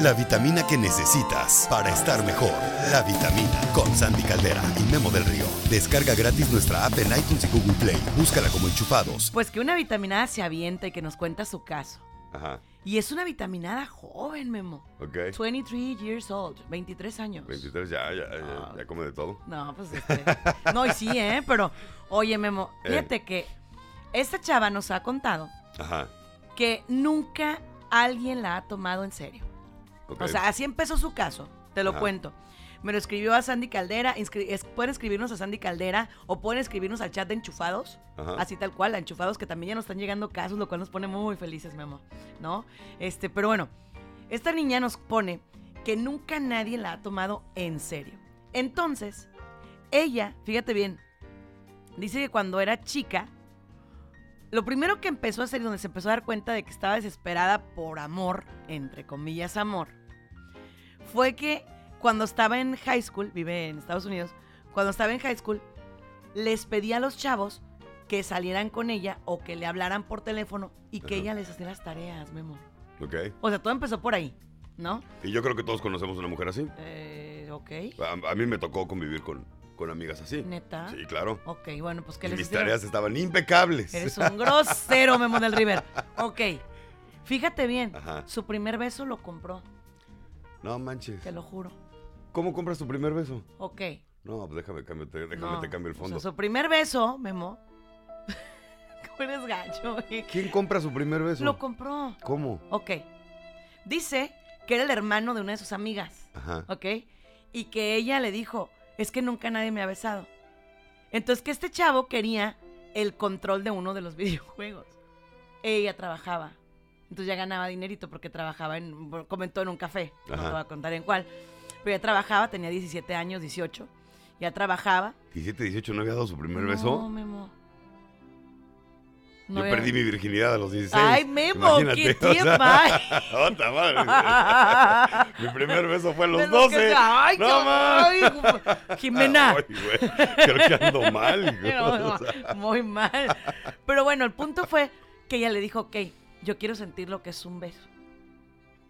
la vitamina que necesitas para estar mejor. La vitamina con Sandy Caldera y Memo del Río. Descarga gratis nuestra app en iTunes y Google Play. Búscala como enchufados. Pues que una vitaminada se avienta y que nos cuenta su caso. Ajá. Y es una vitaminada joven, Memo. Ok. 23 years old, 23 años. 23, ya, ya, ya, Ah. ya come de todo. No, pues este. No, y sí, ¿eh? Pero, oye, Memo, Eh. fíjate que esta chava nos ha contado Ajá. que nunca alguien la ha tomado en serio. O sea, así empezó su caso, te lo Ajá. cuento. Me lo escribió a Sandy Caldera, es- pueden escribirnos a Sandy Caldera o pueden escribirnos al chat de Enchufados, Ajá. así tal cual, a Enchufados, que también ya nos están llegando casos, lo cual nos pone muy felices, Memo, ¿no? Este, pero bueno, esta niña nos pone que nunca nadie la ha tomado en serio. Entonces, ella, fíjate bien, dice que cuando era chica, lo primero que empezó a hacer y donde se empezó a dar cuenta de que estaba desesperada por amor, entre comillas amor, fue que cuando estaba en high school, vive en Estados Unidos, cuando estaba en high school, les pedía a los chavos que salieran con ella o que le hablaran por teléfono y que ella les hacía las tareas, Memo. Ok. O sea, todo empezó por ahí, ¿no? Y yo creo que todos conocemos una mujer así. Eh, ok. A, a mí me tocó convivir con, con amigas así. ¿Neta? Sí, claro. Ok, bueno, pues que les mis hicieron? tareas estaban impecables. Eres un grosero, Memo del River. Ok. Fíjate bien, Ajá. su primer beso lo compró, No manches. te lo juro. ¿Cómo compras tu primer beso? Ok. No, pues déjame, cambio, te, déjame no, te cambio el o sea, fondo. su primer beso, Memo. ¿Cómo eres gacho, güey? ¿Quién compra su primer beso? Lo compró. ¿Cómo? Ok. Dice que era el hermano de una de sus amigas. Ajá. ¿Ok? Y que ella le dijo, es que nunca nadie me ha besado. Entonces que este chavo quería el control de uno de los videojuegos. Ella trabajaba. Entonces ya ganaba dinerito porque trabajaba en, comentó en un café. No te voy a contar en cuál. Pero ya trabajaba, tenía 17 años, 18. Ya trabajaba. 17, 18, ¿no había dado su primer No, beso? Memo. Yo No había- perdí mi virginidad a los 16. Ay, Memo, Imagínate, qué sea, tiempo. ay. ¡Ota madre! mi primer beso fue a los que 12. sea. Ay, no qué- ay, Jimena. Ay, güey, Creo que ando mal. güey. No, no, sea, muy mal. Pero bueno, el punto fue que ella le dijo, ok, yo quiero sentir lo que es un beso.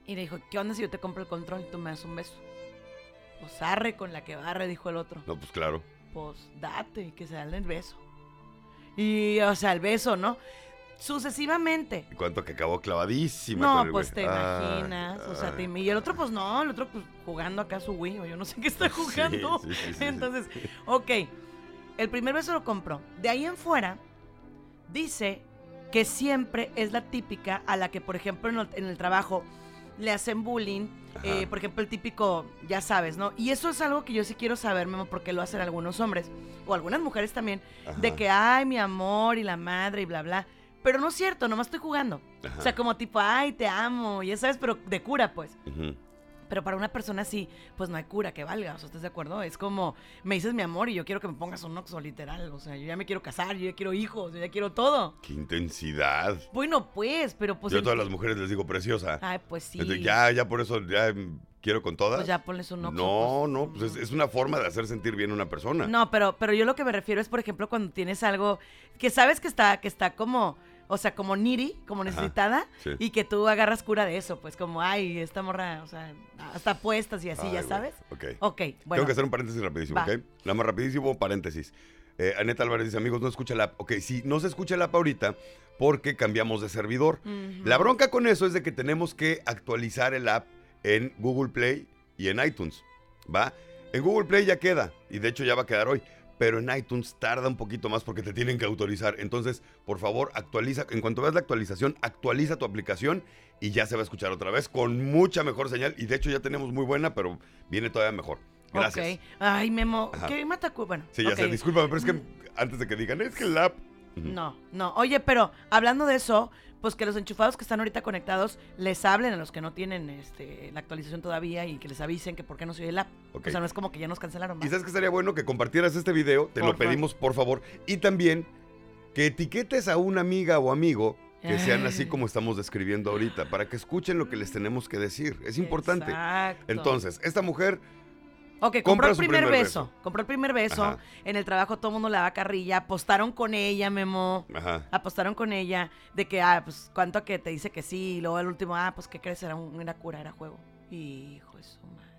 Y le dijo, ¿qué onda si yo te compro el control y tú me das un beso? Pues arre con la que barre, dijo el otro. No, pues claro. Pues date, que se dan el beso. Y, o sea, el beso, ¿no? Sucesivamente. Y cuánto que acabó clavadísima. No, con el pues güey. te imaginas. o sea, te y el otro, pues no, el otro, pues jugando acá su Wii, o yo no sé qué está jugando. sí, sí, sí, sí. Entonces, ok, el primer beso lo compró. De ahí en fuera, dice que siempre es la típica a la que, por ejemplo, en el, en el trabajo le hacen bullying. Eh, por ejemplo, el típico, ya sabes, ¿no? Y eso es algo que yo sí quiero saber, Memo, porque lo hacen algunos hombres, o algunas mujeres también, de que, ay, mi amor, y la madre, y bla, bla. Pero no es cierto, nomás estoy jugando. Ajá. O sea, como tipo, ay, te amo, ya sabes, pero de cura, pues. Pero para una persona así, pues no hay cura que valga, o sea, ¿estás de acuerdo? Es como, me dices mi amor y yo quiero que me pongas un oxo, literal. O sea, yo ya me quiero casar, yo ya quiero hijos, yo ya quiero todo. Qué intensidad. Bueno, pues, pero pues... Yo a todas las mujeres les digo preciosa. Ay, pues sí. Entonces, Ya, ya por eso ya quiero con todas. Pues ya ponles un oxo. no, pues. no, pues es, es una forma de hacer sentir bien a una persona. No, pero, pero yo lo que me refiero es, por ejemplo, cuando tienes algo que sabes que está, que está como, o sea, como needy, como necesitada, sí. y que tú agarras cura de eso, pues como, ay, esta morra, o sea, hasta puestas y así, Ay, ya güey. sabes. Ok. Ok, bueno. Tengo que hacer un paréntesis rapidísimo, Va. ¿ok? Nada más rapidísimo, paréntesis. Eh, Aneta Álvarez dice, amigos, no escucha la app. Ok, sí, no se escucha la app ahorita porque cambiamos de servidor. La bronca con eso es de que tenemos que actualizar el app en Google Play y en iTunes, ¿va? En Google Play ya queda, y de hecho ya va a quedar hoy, pero en iTunes tarda un poquito más porque te tienen que autorizar. Entonces, por favor, actualiza, en cuanto veas la actualización, actualiza tu aplicación y ya se va a escuchar otra vez con mucha mejor señal. Y de hecho ya tenemos muy buena, pero viene todavía mejor. Gracias. Ok. Ay, Memo. ¿qué mata Bueno. Sí, ya sé, discúlpame, pero es que antes de que digan, es que el app... Ujú. No, no. Oye, pero hablando de eso, pues que los enchufados que están ahorita conectados les hablen a los que no tienen este, la actualización todavía y que les avisen que por qué no se oye el app. O sea, no es como que ya nos cancelaron. ¿va? Y sabes que estaría bueno que compartieras este video, te Por lo favor. pedimos por favor, y también que etiquetes a una amiga o amigo que sean así como estamos describiendo ahorita, para que escuchen lo que les tenemos que decir. Es importante. Exacto. Entonces, esta mujer, Ok, compró el primer, primer beso. beso. Compró el primer beso. Ajá. En el trabajo todo el mundo le daba carrilla. Apostaron con ella, Memo. ajá, Apostaron con ella de que, ah, pues, cuánto que te dice que sí. Y luego el último, ah, pues, ¿qué crees? Era, un, era cura, era juego. Hijo de su madre.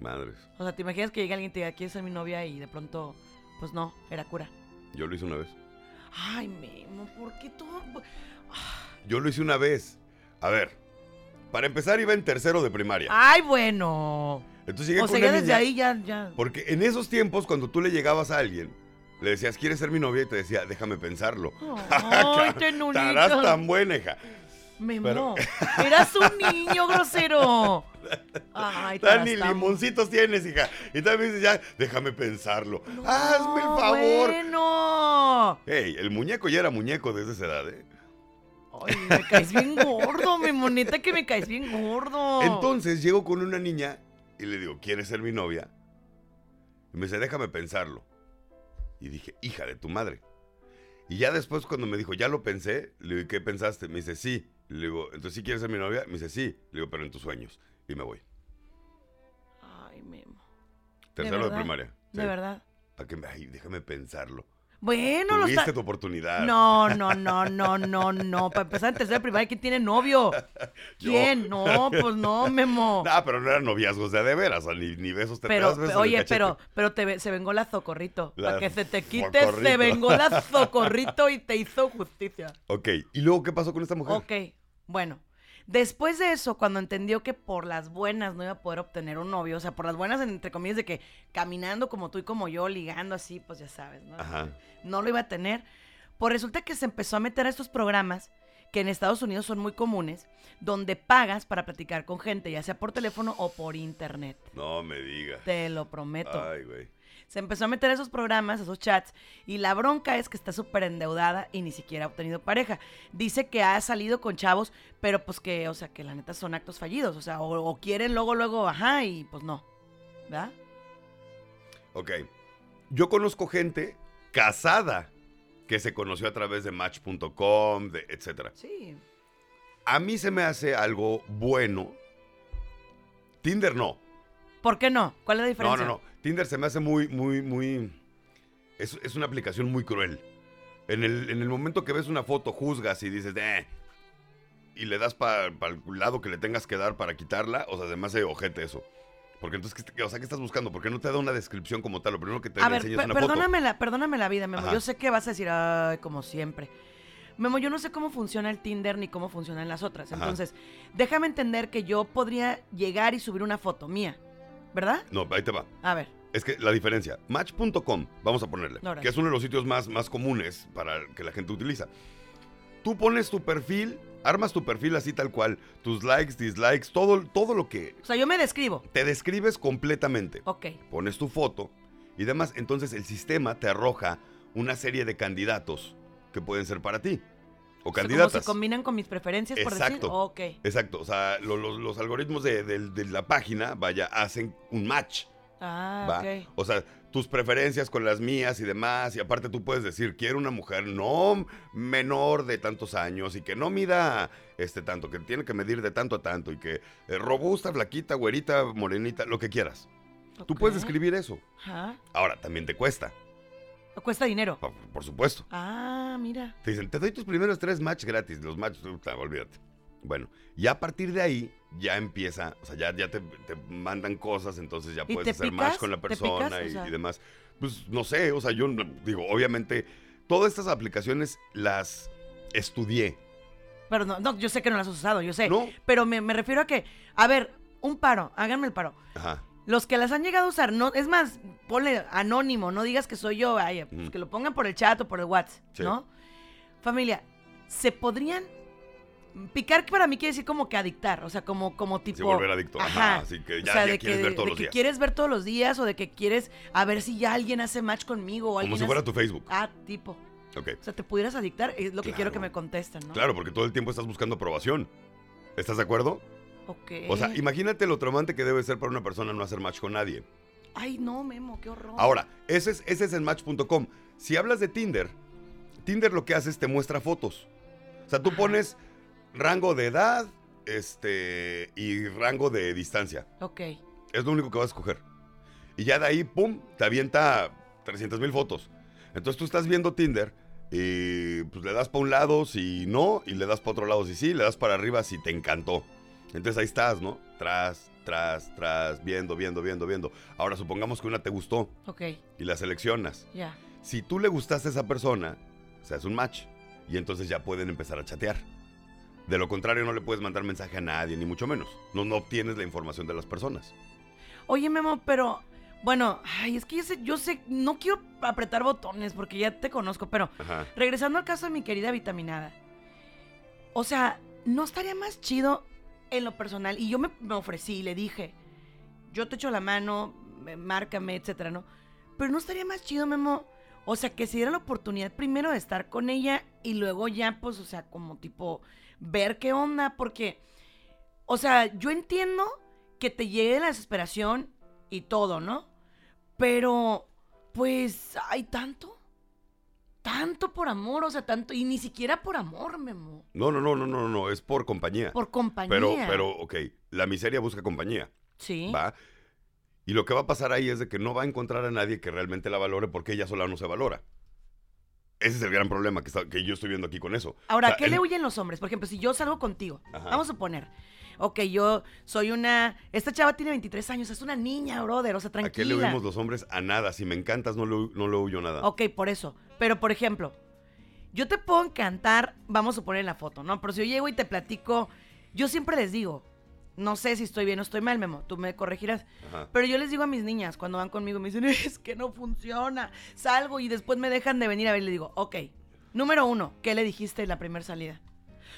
Madres. O sea, ¿te imaginas que llega alguien y te diga, ¿quieres ser mi novia? Y de pronto, pues no, era cura. Yo lo hice una vez. Ay, Memo, ¿por qué todo? Yo lo hice una vez. A ver, para empezar iba en tercero de primaria. Ay, bueno. Entonces llegué O con sea, una ya desde ahí ya, ya. Porque en esos tiempos, cuando tú le llegabas a alguien, le decías, ¿quieres ser mi novia? Y te decía, déjame pensarlo. Ay, tenunito. Estarás tan buena, hija. Memo, pero- eras un niño grosero. Ay, Tan ni limoncitos tienes, hija. Y también dices, ya, déjame pensarlo. No, Hazme el favor. Bueno. Ey, el muñeco ya era muñeco desde esa edad, ¿eh? Ay, me caes bien gordo, mi moneta que me caes bien gordo. Entonces llego con una niña y le digo, ¿quieres ser mi novia? Y me dice, déjame pensarlo. Y dije, hija de tu madre. Y ya después cuando me dijo, ya lo pensé, le digo, ¿y ¿qué pensaste? Me dice, sí. Le digo, ¿entonces sí quieres ser mi novia? Me dice, sí. Le digo, pero en tus sueños. Y me voy. Ay, Memo. Tercero de, primaria. De verdad. Para que me, ay, déjame pensarlo. Bueno, lo Tuviste tu oportunidad. No, no, no, no, no, no. Para empezar en tercera primaria, ¿quién tiene novio? Yo. ¿Quién? No, pues no, Memo. No, pero no eran noviazgos de de veras, ni, ni besos te Pero, besos oye, pero, pero te, se vengó la Zocorrito. La Para que se te quite, se vengó la Zocorrito y te hizo justicia. Ok, ¿y luego qué pasó con esta mujer? Ok, bueno. Después de eso, cuando entendió que por las buenas no iba a poder obtener un novio, o sea, por las buenas, entre comillas, de que caminando como tú y como yo, ligando así, pues ya sabes, ¿no? Ajá. No lo iba a tener. Pues resulta que se empezó a meter a estos programas que en Estados Unidos son muy comunes, donde pagas para platicar con gente, ya sea por teléfono o por internet. No me digas. Te lo prometo. Ay, güey. Se empezó a meter a esos programas, a esos chats, y la bronca es que está súper endeudada y ni siquiera ha obtenido pareja. Dice que ha salido con chavos, pero pues que, o sea, que la neta son actos fallidos, o sea, o, o quieren luego, luego, ajá, y pues no. ¿Verdad? Ok. Yo conozco gente casada que se conoció a través de match.com, etcétera. Sí. A mí se me hace algo bueno. Tinder no. ¿Por qué no? ¿Cuál es la No, diferencia? no, no. Tinder se me hace muy, muy, muy. Es, es una aplicación muy cruel. En el, en el momento que ves una foto, juzgas y dices, eh. Y le das para el lado que le tengas que dar para quitarla. O sea, además de ojete eso. Porque entonces, ¿qué, o sea, ¿qué estás buscando? Porque no te da una descripción como tal. Lo primero que te A ver, enseñas per- una foto. perdóname la, perdóname la vida, Memo. Ajá. Yo sé que vas a decir, ay, como siempre. Memo, yo no sé cómo funciona el Tinder ni cómo funcionan las otras. Ajá. Entonces, déjame entender que yo podría llegar y subir una foto mía. ¿Verdad? No, ahí te va. A ver. Es que la diferencia, match.com, vamos a ponerle, que es uno de los sitios más, más comunes para que la gente utiliza. Tú pones tu perfil, armas tu perfil así tal cual, tus likes, dislikes, todo, todo lo que O sea, yo me describo. te describes completamente. Ok. Pones tu foto y demás, entonces el sistema te arroja una serie de candidatos que pueden ser para ti. O O sea, como se combinan con mis preferencias, por decir. Exacto. Ok. Exacto, o sea, lo- lo- los algoritmos de, de- de la página, vaya, hacen un match. Ah, ¿va? ok. O sea, tus preferencias con las mías y demás. Y aparte tú puedes decir, quiero una mujer no menor de tantos años y que no mida este tanto, que tiene que medir de tanto a tanto y que eh, robusta, flaquita, güerita, morenita, lo que quieras. Tú puedes escribir eso. Ajá. Ahora, también te cuesta, Cuesta dinero. por, por supuesto. Ah, mira. Te dicen, te doy tus primeros tres match gratis. Los match, puta, olvídate. Bueno, ya a partir de ahí ya empieza, o sea, ya, ya te, te mandan cosas, entonces ya ¿Y puedes hacer picas? match con la ¿Te persona picas? O y, sea- y demás. Pues no sé, o sea, yo digo, obviamente, todas estas aplicaciones las estudié. Pero no, no, yo sé que no las has usado, yo sé. ¿No? Pero me, me refiero a que, a ver, un paro, háganme el paro. Ajá. Los que las han llegado a usar, no, es más, ponle anónimo, no digas que soy yo, vaya, pues que lo pongan por el chat o por el WhatsApp, Sí. ¿no? Familia, ¿se podrían picar para mí quiere decir como que adictar, o sea, como, como tipo... Sí, volver adicto. Ajá. Así que ya, o sea, ya de quieres que, ver todos de los que días. quieres ver todos los días o de que quieres a ver si ya alguien hace match conmigo o Como si fuera hace- tu Facebook. Ah, tipo. Ok. O sea, te pudieras adictar, es lo que quiero que me contesten, ¿no? Claro, porque todo el tiempo estás buscando aprobación. ¿Estás de acuerdo? Ok. O sea, imagínate lo traumante que debe ser para una persona no hacer match con nadie. Ay, no, Memo, qué horror. Ahora, ese es, ese es el match.com. Si hablas de Tinder, Tinder lo que hace es te muestra fotos. O sea, tú Ajá. pones rango de edad este, y rango de distancia. Ok. Es lo único que vas a escoger. Y ya de ahí, pum, te avienta 300 mil fotos. Entonces tú estás viendo Tinder y pues le das para un lado si no, y le das para otro lado si sí, le das para arriba si te encantó. Entonces ahí estás, ¿no? Tras, tras, tras, viendo, viendo, viendo, viendo. Ahora supongamos que una te gustó Ok, y la seleccionas. ya. Si tú le gustaste a esa persona, se hace un match y entonces ya pueden empezar a chatear. De lo contrario, no le puedes mandar mensaje a nadie, ni mucho menos. No, no obtienes la información de las personas. Oye, Memo, pero bueno, ay, es que yo sé, yo sé, no quiero apretar botones porque ya te conozco, pero Ajá. regresando al caso de mi querida vitaminada. O sea, ¿no estaría más chido en lo personal? Y yo me, me ofrecí y le dije, yo te echo la mano, me- márcame, etcétera, ¿no? Pero no estaría más chido, Memo. O sea, que se diera la oportunidad primero de estar con ella y luego ya, pues, o sea, como tipo, ver qué onda, porque, o sea, yo entiendo que te llegue la desesperación y todo, ¿no? Pero, pues, hay tanto. Tanto por amor, o sea, tanto. Y ni siquiera por amor, Memo. No, no, no, no, no, no, es por compañía. Por compañía. Pero, pero, ok, la miseria busca compañía, Sí. ¿va? Y lo que va a pasar ahí es de que no va a encontrar a nadie que realmente la valore porque ella sola no se valora. Ese es el gran problema que, está- que yo estoy viendo aquí con eso. Ahora, O ¿a sea, qué el- le huyen los hombres? Por ejemplo, si yo salgo contigo, Ajá. vamos a suponer, ok, yo soy una. Esta chava tiene 23 años, es una niña, brother, o sea, tranquila. ¿A qué le huimos los hombres? A nada. Si me encantas, no le, no le huyo nada. Ok, por eso. Pero, por ejemplo, yo te puedo encantar, vamos a suponer en la foto, ¿no? Pero si yo llego y te platico, yo siempre les digo, no sé si estoy bien o estoy mal, Memo, tú me corregirás. Ajá. Pero yo les digo a mis niñas, cuando van conmigo, me dicen, es que no funciona. Salgo y después me dejan de venir a ver y le digo, ok, número uno, ¿qué le dijiste en la primera salida?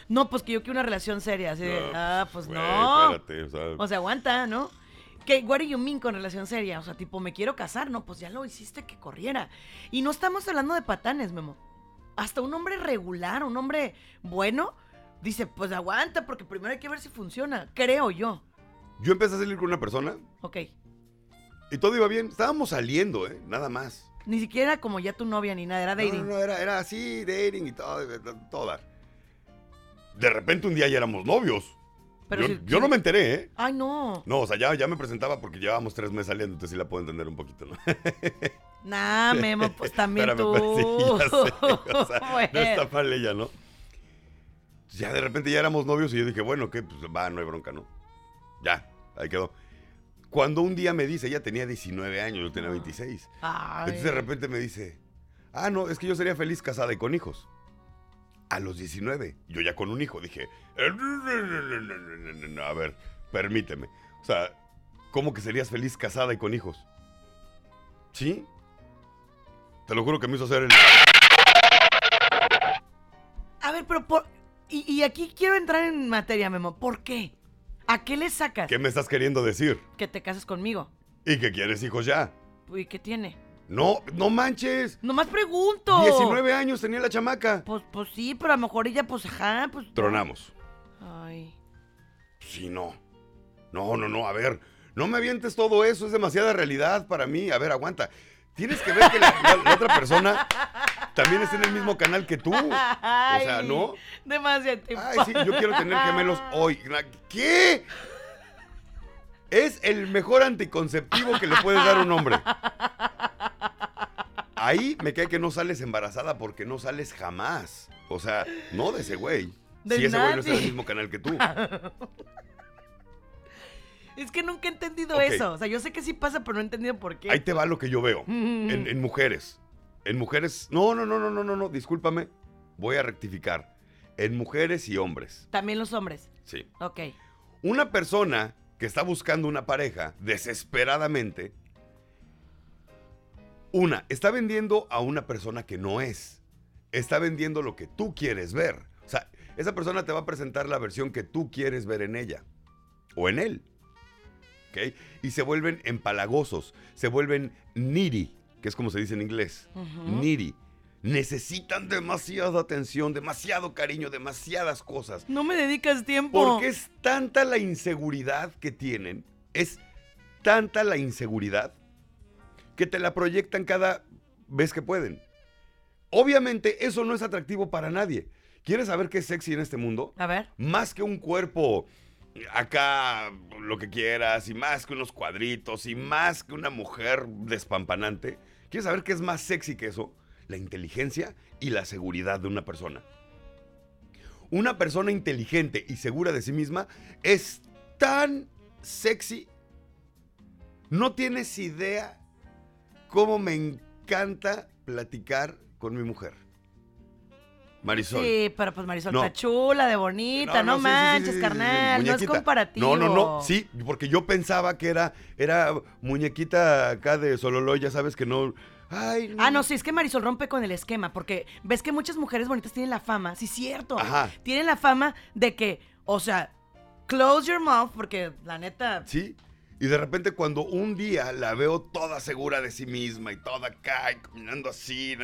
No, pues que yo quiero una relación seria. Así de, No, ah, pues no. espérate, o sea, O sea, aguanta, ¿no? ¿Qué, what do you mean con relación seria? O sea, tipo, me quiero casar. No, pues ya lo hiciste que corriera. Y no estamos hablando de patanes, Memo. Hasta un hombre regular, un hombre bueno, dice, pues aguanta, porque primero hay que ver si funciona. Creo yo. Yo empecé a salir con una persona Ok. y todo iba bien. Estábamos saliendo, ¿eh? Nada más. Ni siquiera como ya tu novia ni nada, era No, dating. No, no, era, era así, dating y todo, todo dar. De repente un día ya éramos novios. Pero yo si- yo si- no me enteré, ¿eh? Ay, no. No, o sea, ya, ya me presentaba porque llevábamos tres meses saliendo, entonces sí la puedo entender un poquito, ¿no? Nah, Memo, pues también Espérame, tú. pues, sí, ya sé, o sea, no Bueno. está mal ella, ¿no? Ya de repente ya éramos novios y yo dije, bueno, ¿qué? Pues va, no hay bronca, ¿no? Ya, ahí quedó. Cuando un día me dice, ella tenía 19 años, yo tenía 26. Ay. Entonces de repente me dice, ah, no, es que yo sería feliz casada y con hijos a los 19, yo ya con un hijo, dije, a ver, permíteme. O sea, ¿cómo que serías feliz casada y con hijos? ¿Sí? Te lo juro que me hizo hacer el... A ver, pero por... Y, y aquí quiero entrar en materia, Memo. ¿Por qué? ¿A qué le sacas? ¿Qué me estás queriendo decir? Que te cases conmigo. ¿Y que quieres hijos ya? ¿Y qué tiene? No, no manches. Nomás pregunto. 19 años tenía la chamaca. Pues, pues sí, pero a lo mejor ella, pues, ajá, pues... Tronamos. Ay. Sí, no. No, no, no, a ver. No me avientes todo eso, es demasiada realidad para mí. A ver, aguanta. Tienes que ver que la, la- la otra persona también está en el mismo canal que tú. O sea, Ay, ¿no? Demasiado tiempo. Ay, sí, yo quiero tener gemelos hoy. ¿Qué? Es el mejor anticonceptivo que le puedes dar a un hombre. Ahí me cae que no sales embarazada porque no sales jamás. O sea, no de ese güey. De si ese güey no está en el mismo canal que tú. Es que nunca he entendido eso. O sea, yo sé que sí pasa, pero no he entendido por qué. Ahí te va lo que yo veo. Mm. En, en mujeres. En mujeres. No, no, no, no, no, no, no. Discúlpame. Voy a rectificar. En mujeres y hombres. También los hombres. Sí. Ok. Una persona que está buscando una pareja desesperadamente. Una, está vendiendo a una persona que no es. Está vendiendo lo que tú quieres ver. O sea, esa persona te va a presentar la versión que tú quieres ver en ella. O en él. ¿Ok? Y se vuelven empalagosos. Se vuelven needy, que es como se dice en inglés. Ujú. Needy. Necesitan demasiada atención, demasiado cariño, demasiadas cosas. No me dedicas tiempo. Porque es tanta la inseguridad que tienen, es tanta la inseguridad que te la proyectan cada vez que pueden. Obviamente eso no es atractivo para nadie. ¿Quieres saber qué es sexy en este mundo? A ver. Más que un cuerpo acá, lo que quieras, y más que unos cuadritos, y más que una mujer despampanante. ¿Quieres saber qué es más sexy que eso? La inteligencia y la seguridad de una persona. Una persona inteligente y segura de sí misma es tan sexy. No tienes idea cómo me encanta platicar con mi mujer. Marisol. Sí, pero pues Marisol No. está chula, de bonita, no, sí, sí, manches, sí, sí, sí, carnal, no es comparativo. No, no, no, sí, porque yo pensaba que era, era muñequita acá de Sololoy, ya sabes que no. Ay, Ah, no, sí, es que Marisol rompe con el esquema, porque ves que muchas mujeres bonitas tienen la fama, sí, cierto. Ajá. Tienen la fama de que, o sea, close your mouth, porque la neta. Sí. Y de repente cuando un día la veo toda segura de sí misma y toda acá y caminando así.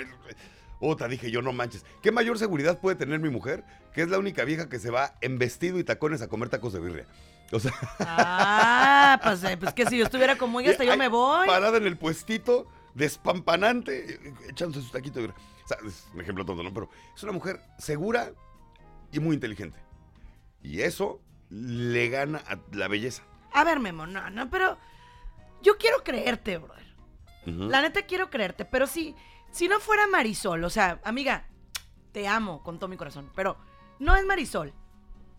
Otra, dije yo, no manches. ¿Qué mayor seguridad puede tener mi mujer? Que es la única vieja que se va en vestido y tacones a comer tacos de birria. O sea, Ah, pues, eh, pues que si yo estuviera como ella, hasta yo me voy. Parada en el puestito, despampanante, echándose su taquito de. O sea, es un ejemplo tonto, ¿no? Pero es una mujer segura y muy inteligente. Y eso le gana a la belleza. A ver, Memo, no, no, pero yo quiero creerte, brother. La neta quiero creerte, pero si, si no fuera Marisol, o sea, amiga, te amo con todo mi corazón, pero no es Marisol.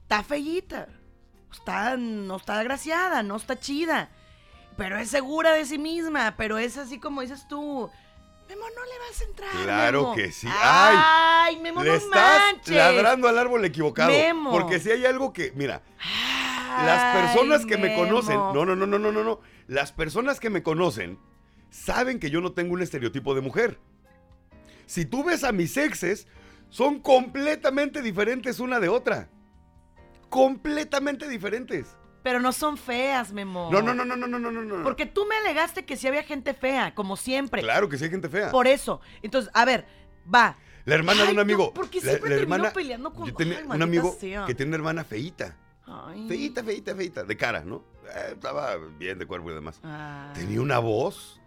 Está fellita. Está, no está agraciada, no está chida. Pero es segura de sí misma, pero es así como dices tú. Memo, no le vas a entrar. Claro Memo. que sí. Ay, Memo, Le no estás manches. ladrando al árbol equivocado. Memo. Porque si hay algo que, mira, las personas Ay, que me conocen, no, no, no, no, no, no, no. Las personas que me conocen saben que yo no tengo un estereotipo de mujer. Si tú ves a mis exes, son completamente diferentes una de otra. Completamente diferentes. Pero no son feas, Memo. No, no, no, no, no, no, no, no. Porque tú me alegaste que sí había gente fea, como siempre. Claro que sí hay gente fea. Por eso. Entonces, a ver, va. La hermana de un amigo. No, porque siempre la hermana, peleando con yo tenía un amigo que tiene una hermana feíta. Ay. Feíta, feíta, feíta. De cara, ¿no? Eh, estaba bien de cuerpo y demás. Ah. Tenía una voz.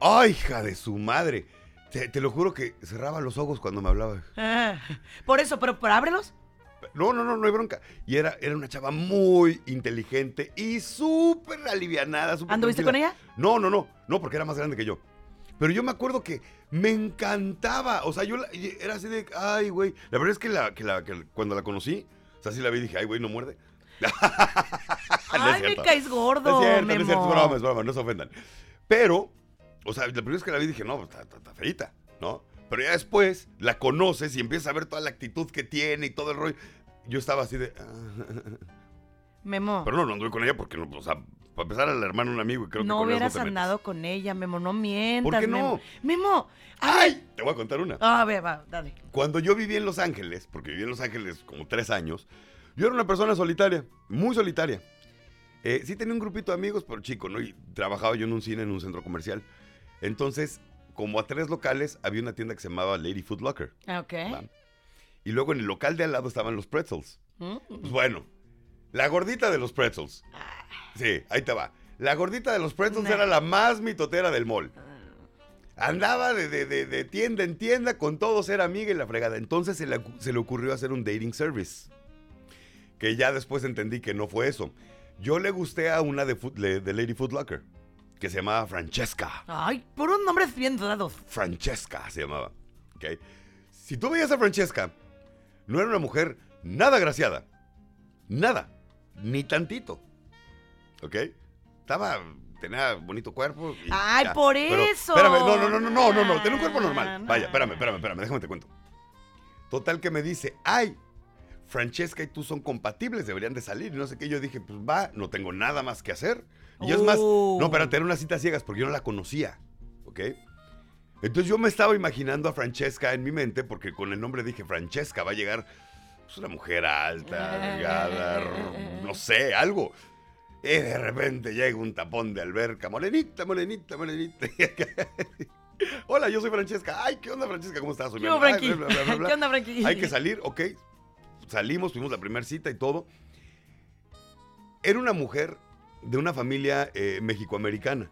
¡Ay, hija de su madre! Te, lo juro que cerraba los ojos cuando me hablaba. Por eso, pero, pero ábrelos. No, no, no, no hay bronca. Y era, era una chava muy inteligente y súper alivianada. súper ¿Anduviste con ella? No, no, no. No, porque era más grande que yo. Pero yo me acuerdo que me encantaba. O sea, yo la- era así de, ay, güey. La verdad es que, la, que, la, que cuando la conocí, o sea, sí la vi y dije, ay, güey, no muerde. No Ay, me caes gordo, No es cierto, no es cierto, es broma, es broma, no se ofendan. Pero, o sea, la primera vez que la vi dije, no, pues, está, está, está feíta, ¿no? Pero ya después la conoces y empiezas a ver toda la actitud que tiene y todo el rollo. Yo estaba así de... ah. Memo, Pero no, no anduve con ella porque, no, o sea, para empezar a la hermana de un amigo y creo que no con él hubieras te metes. andado con ella, Memo, no mientas. qué Memo. no? Memo, a ver. ¡Ay! Te voy a contar una. A ver, va, dale. Cuando yo viví en Los Ángeles, porque viví en Los Ángeles como tres años, yo era una persona solitaria, muy solitaria. Eh, sí tenía un grupito de amigos, pero chico, ¿no? Y trabajaba yo en un cine, en un centro comercial. Entonces, como a tres locales, había una tienda que se llamaba Lady Food Locker. Ah, Ok. ¿va? Y luego en el local de al lado estaban los pretzels. Mm. Pues bueno, la gordita de los pretzels. Sí, ahí te va. La gordita de los pretzels era la más mitotera del mall. Andaba de, de- de- de tienda en tienda, con todos era amiga y la fregada. Entonces se le, se le ocurrió hacer un dating service. Que ya después entendí que no fue eso. Yo le gusté a una de, de, Lady Foot Locker, que se llamaba Francesca. Ay, por un nombre bien dados. Francesca se llamaba. ¿ok? Si tú veías a Francesca, no era una mujer nada graciada. Nada. Ni tantito. ¿Ok? Estaba. Tenía bonito cuerpo. y Ay, ya. por Pero, eso. Espérame, no, no, no, no, no, no, no. Tenía un cuerpo normal. Vaya, espérame, espérame, espérame. Déjame te cuento. Total que me dice, ay, Francesca y tú son compatibles, deberían de salir. Y no sé qué. Yo dije, pues va, no tengo nada más que hacer. Y es más, no, espérate, era una cita ciegas porque yo no la conocía. ¿Ok? Entonces yo me estaba imaginando a Francesca en mi mente porque con el nombre dije, Francesca va a llegar pues, una mujer alta, delgada, no sé, algo. Y de repente llega un tapón de alberca, morenita, morenita, morenita. Hola, yo soy Francesca. Ay, ¿qué onda, Francesca? ¿Cómo estás? Soy ¿Qué mi onda, amiga. Ay, Frankie? bla, bla, bla, bla. ¿Qué onda, Frankie? Hay que salir, ok. Salimos, tuvimos la primera cita y todo. Era una mujer de una familia eh, mexicoamericana.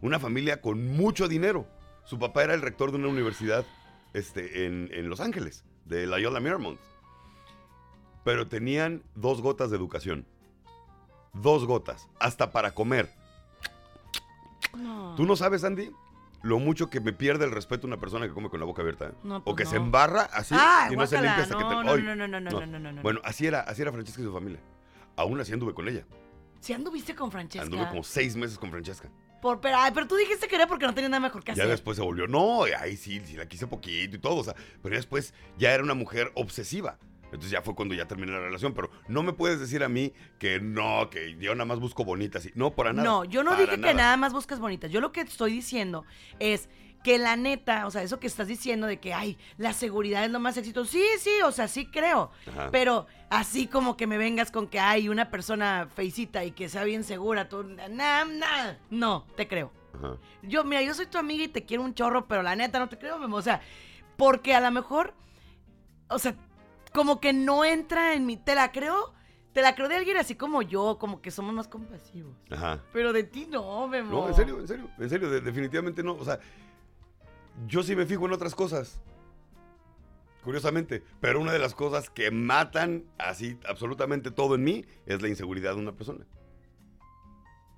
Una familia con mucho dinero. Su papá era el rector de una universidad este, en, en Los Ángeles, de Loyola Marymount. Pero tenían dos gotas de educación. Dos gotas, hasta para comer. No. ¿Tú no sabes, Andy? lo mucho que me pierde el respeto una persona que come con la boca abierta. ¿eh? O pues que no. se embarra así Ah, y no se limpia hasta que te... no, no, ¡Ay! no, no, no, no, no, no, no. Bueno, así era, así era Francesca y su familia. Aún así anduve con ella. Si anduviste con Francesca. Anduve como seis meses con Francesca. Por, pero, ay, pero tú dijiste que era porque no tenía nada mejor que Ya hacer. después se volvió, no, ahí sí, sí la quise poquito y todo, o sea, pero ya después ya era una mujer obsesiva. Entonces ya fue cuando ya terminé la relación, pero no me puedes decir a mí que no, que yo nada más busco bonitas. y- No, para nada. No, yo no dije que nada más buscas bonitas. Yo lo que estoy diciendo es que la neta, o sea, eso que estás diciendo de que, ay, la seguridad es lo más éxito. Sí, sí, o sea, sí creo. Ajá. Pero así como que me vengas con que hay una persona feicita y que sea bien segura, tú, nah, nah, no, te creo. Ajá. Yo, mira, yo soy tu amiga y te quiero un chorro, pero la neta no te creo, Memo. O sea, porque a lo mejor, o sea, como que no entra en mi. Te la creo, te la creo de alguien así como yo, como que somos más compasivos. Ajá. Pero de ti no, Memo. No, en serio, en serio, en serio, de- definitivamente no. O sea, yo sí me fijo en otras cosas. Curiosamente. Pero una de las cosas que matan así absolutamente todo en mí es la inseguridad de una persona.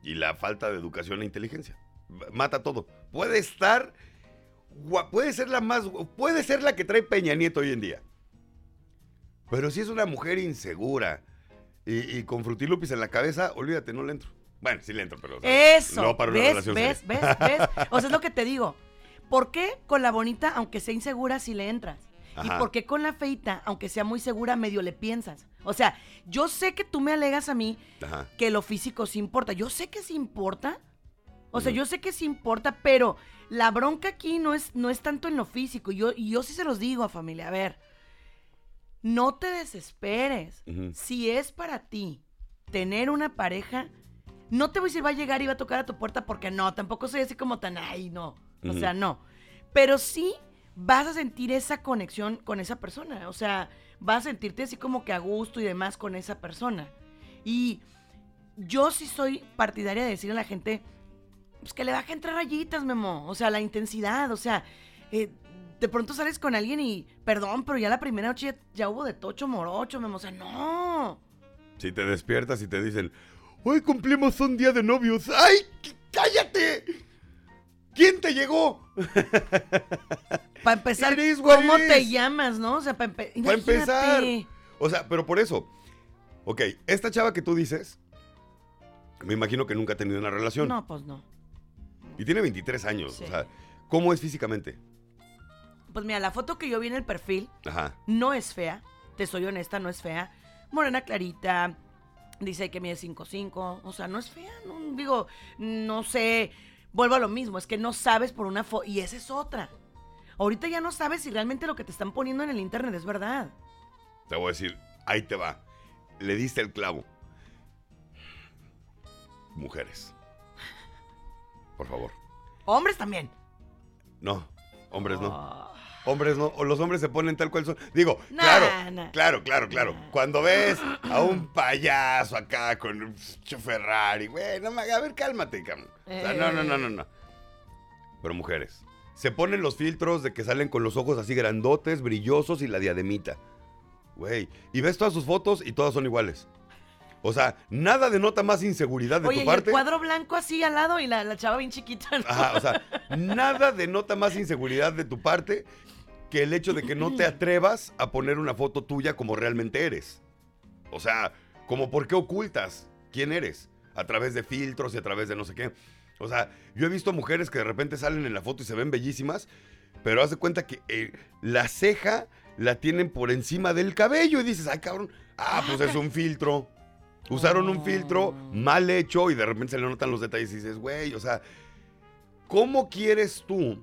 Y la falta de educación e inteligencia. Mata todo. Puede estar. Puede ser la más. Puede ser la que trae Peña Nieto hoy en día. Pero si es una mujer insegura y, y con frutilupis en la cabeza, olvídate, no le entro. Bueno, sí le entro, pero. o sea, Eso. No para una ¿Ves, relación ves, seria. ves, ves? O sea, es lo que te digo. ¿Por qué con la bonita, aunque sea insegura, si le entras? ¿Y por qué con la feita, aunque sea muy segura, medio le piensas? O sea, yo sé que tú me alegas a mí Ajá. que lo físico sí importa. Yo sé que sí importa. O sea, yo sé que sí importa, pero la bronca aquí no es, no es tanto en lo físico. Y yo, y yo sí se los digo a familia. A ver, no te desesperes. Si es para ti tener una pareja, no te voy a decir va a llegar y va a tocar a tu puerta porque no, tampoco soy así como tan, ay, no. O sea, no. Pero sí vas a sentir esa conexión con esa persona. O sea, vas a sentirte así como que a gusto y demás con esa persona. Y yo sí soy partidaria de decirle a la gente pues, que le baje entre rayitas, Memo. O sea, la intensidad. O sea, eh, de pronto sales con alguien y, perdón, pero ya la primera noche ya, ya hubo de tocho morocho, Memo. O sea, no. Si te despiertas y te dicen, hoy cumplimos un día de novios. ¡Ay, cállate! ¿Quién te llegó? Para empezar, ¿cómo te llamas, no? O sea, para Para empezar. Imagínate. O sea, pero por eso. Ok, esta chava que tú dices, me imagino que nunca ha tenido una relación. No, pues no. Y tiene 23 años. Sí. O sea, ¿cómo es físicamente? Pues mira, la foto que yo vi en el perfil Ajá. no es fea. Te soy honesta, no es fea. Morena clarita. Dice que mide 5'5". O sea, no es fea. No, digo, no sé. Vuelvo a lo mismo. Es que no sabes por una foto. Y esa es otra. Ahorita ya no sabes si realmente lo que te están poniendo en el internet es verdad. Te voy a decir, ahí te va. Le diste el clavo. Mujeres. Por favor. Hombres también. No, hombres no. Hombres no, o los hombres se ponen tal cual son. Digo, Nah, claro, nah. claro, claro, claro. Nah. Cuando ves a un payaso acá con un Ferrari, güey, no me a ver, cálmate, cabrón. O sea, no, no, no, no, no. Pero mujeres, se ponen los filtros de que salen con los ojos así grandotes, brillosos y la diademita. Güey, y ves todas sus fotos y todas son iguales. O sea, nada denota más inseguridad de Oye, tu y parte. el cuadro blanco así al lado y la, la chava bien chiquita. ¿no? Ajá, o sea, nada denota más inseguridad de tu parte que el hecho de que no te atrevas a poner una foto tuya como realmente eres. O sea, como por qué ocultas quién eres a través de filtros y a través de no sé qué. O sea, yo he visto mujeres que de repente salen en la foto y se ven bellísimas, pero haz de cuenta que eh, la ceja la tienen por encima del cabello y dices, ay cabrón, ah, pues es un filtro. Usaron un filtro mal hecho y de repente se le notan los detalles y dices, güey, o sea, ¿cómo quieres tú,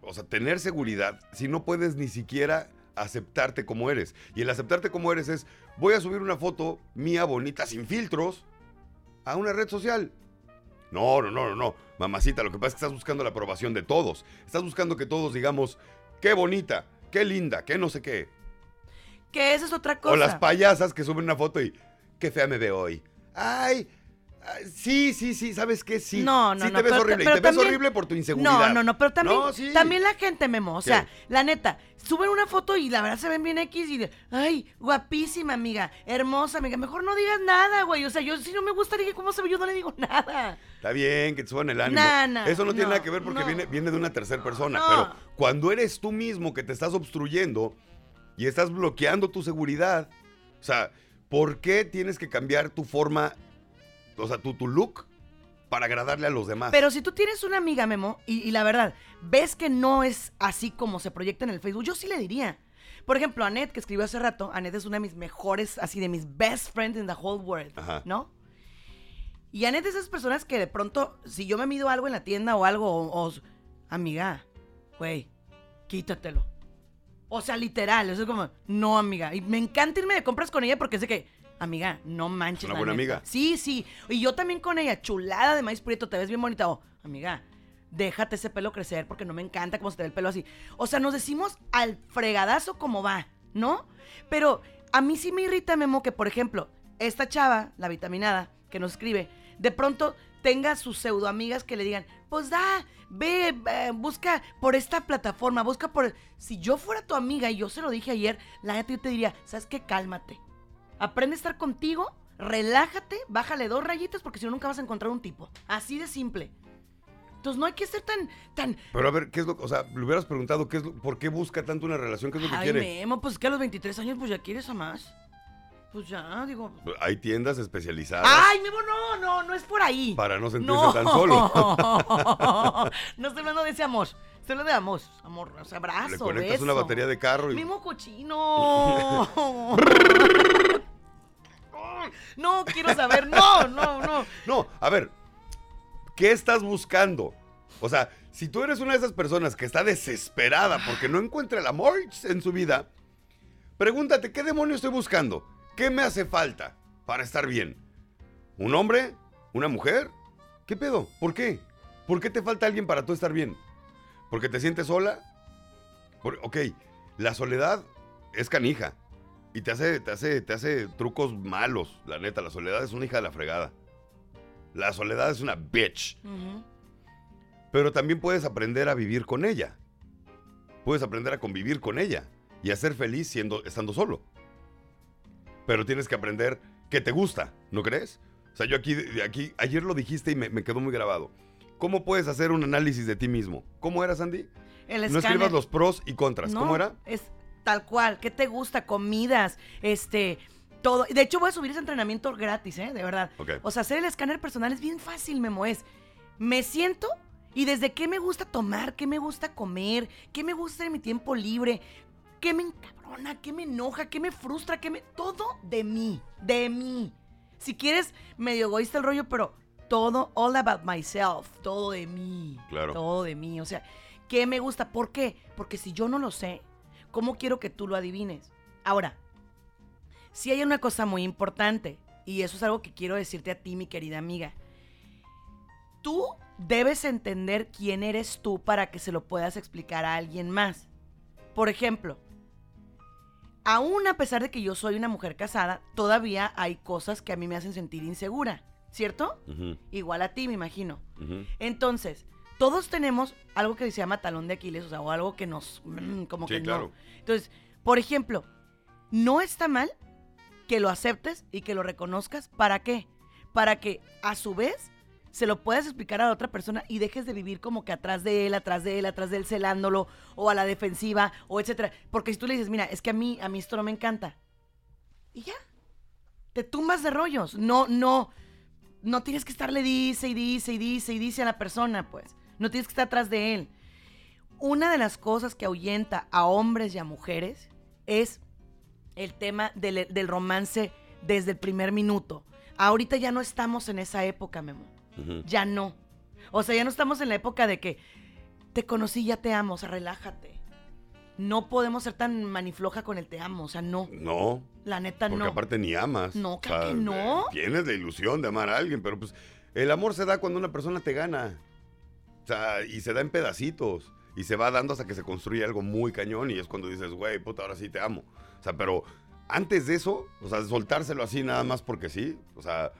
o sea, tener seguridad si no puedes ni siquiera aceptarte como eres? Y el aceptarte como eres es, voy a subir una foto mía bonita sin filtros a una red social. No, no, no, no, no. Mamacita, lo que pasa es que estás buscando la aprobación de todos. Estás buscando que todos digamos, qué bonita, qué linda, qué no sé qué. Que esa es otra cosa. O las payasas que suben una foto y, qué fea me veo hoy. Ay, Sí, sí, sí, ¿sabes qué? Sí. No, no, sí no, te ves pero- horrible. y te ves horrible por tu inseguridad. No, no, no, pero también, No, sí. también la gente, Memo. O sea, ¿Qué? la neta, suben una foto y la verdad se ven bien X y de, ay, guapísima, amiga, hermosa, amiga. Mejor no digas nada, güey. O sea, yo si no me gusta, dije, ¿cómo se ve? Yo no le digo nada. Está bien, que te suban el ánimo. Nah, nah, Eso no tiene no, nada que ver porque viene, viene de una tercera persona. Pero cuando eres tú mismo que te estás obstruyendo y estás bloqueando tu seguridad, o sea, ¿por qué tienes que cambiar tu forma, o sea, tu, tu look para agradarle a los demás? Pero si tú tienes una amiga, Memo, y, y la verdad, ves que no es así como se proyecta en el Facebook, yo sí le diría. Por ejemplo, Annette, que escribió hace rato, Annette es una de mis mejores, así de mis best friends in the whole world, Ajá. ¿no? Y Annette es de esas personas que de pronto, si yo me mido algo en la tienda o algo, o, o- amiga, güey, quítatelo. O sea, literal, eso es como, no, amiga. Y me encanta irme de compras con ella porque sé que, amiga, no manches. una buena amiga. Sí, sí. Y yo también con ella, chulada de maíz prieto, te ves bien bonita. O, amiga, déjate ese pelo crecer porque no me encanta cómo se te ve el pelo así. O sea, nos decimos al fregadazo como va, ¿no? Pero a mí sí me irrita, Memo, que por ejemplo, esta chava, la vitaminada, que nos escribe, de pronto tenga sus pseudo amigas que le digan, pues da, ve, eh, busca por esta plataforma, busca por... Si yo fuera tu amiga y yo se lo dije ayer, la neta yo te diría, ¿sabes qué? Cálmate. Aprende a estar contigo, relájate, bájale dos rayitas porque si no nunca vas a encontrar un tipo. Así de simple. Entonces no hay que ser tan, tan... Pero a ver, ¿qué es lo O sea, le hubieras preguntado qué es lo- por qué busca tanto una relación, qué es lo que Ay, quiere. Memo, pues que a los 23 años pues ya quieres a más. Pues ya, digo... Hay tiendas especializadas Ay, Memo, no, no, no es por ahí. para no sentirse No, tan solo. no estoy hablando de ese amor. Estoy hablando de amor. Amor, o sea, abrazo, Le conectas beso. una batería de carro y Mimo cochino. no, quiero saber. No, no, no. No, a ver, ¿qué estás buscando? O sea, si tú eres una de esas personas que está desesperada porque no encuentra el amor en su vida, pregúntate, ¿qué demonio estoy buscando? ¿Qué me hace falta para estar bien? ¿Un hombre? ¿Una mujer? ¿Qué pedo? ¿Por qué? ¿Por qué te falta alguien para tú estar bien? ¿Porque te sientes sola? Por- ok, la soledad es canija y te hace, te, hace, te hace trucos malos, la neta. La soledad es una hija de la fregada. La soledad es una bitch. Pero también puedes aprender a vivir con ella. Puedes aprender a convivir con ella y a ser feliz siendo, estando solo. Pero tienes que aprender que te gusta, ¿no crees? O sea, yo aquí, aquí ayer lo dijiste y me, me quedó muy grabado. ¿Cómo puedes hacer un análisis de ti mismo? ¿Cómo eras, Andy? El No escáner. escribas los pros y contras. No, ¿Cómo era? Es tal cual. ¿Qué te gusta? Comidas, este, todo. De hecho, voy a subir ese entrenamiento gratis, ¿eh? De verdad. O sea, hacer el escáner personal es bien fácil, Memo. Es, me siento y desde qué me gusta tomar, qué me gusta comer, qué me gusta en mi tiempo libre, qué me qué me enoja, qué me frustra, qué me... Todo de mí, de mí. Si quieres, medio egoísta el rollo, pero todo, all about myself, todo de mí. Claro. Todo de mí. O sea, ¿qué me gusta? ¿Por qué? Porque si yo no lo sé, ¿cómo quiero que tú lo adivines? Ahora, si hay una cosa muy importante, y eso es algo que quiero decirte a ti, mi querida amiga. Tú debes entender quién eres tú para que se lo puedas explicar a alguien más. Por ejemplo, aún a pesar de que yo soy una mujer casada, todavía hay cosas que a mí me hacen sentir insegura, ¿cierto? Igual a ti, me imagino. Entonces, todos tenemos algo que se llama talón de Aquiles, o sea, o algo que nos... mm, como Sí, que claro. no. Entonces, por ejemplo, no está mal que lo aceptes y que lo reconozcas. ¿Para qué? Para que a su vez se lo puedas explicar a la otra persona y dejes de vivir como que atrás de él, atrás de él, atrás de él celándolo o a la defensiva o etcétera. Porque si tú le dices, mira, es que a mí, a mí esto no me encanta. Y ya. Te tumbas de rollos. No, no. No tienes que estarle dice y dice y dice y dice a la persona, pues. No tienes que estar atrás de él. Una de las cosas que ahuyenta a hombres y a mujeres es el tema del, del romance desde el primer minuto. Ahorita ya no estamos en esa época, Memo. Ya no. O sea, ya no estamos en la época de que te conocí, ya te amo, o sea, relájate. No podemos ser tan manifloja con el te amo, o sea, no. No, La neta porque no. aparte ni amas. No, claro que no. Tienes la ilusión de amar a alguien, pero pues el amor se da cuando una persona te gana. O sea, y se da en pedacitos. Y se va dando hasta que se construye algo muy cañón y es cuando dices, güey, puta, ahora sí te amo. O sea, pero antes de eso, o sea, soltárselo así nada más porque sí, o sea,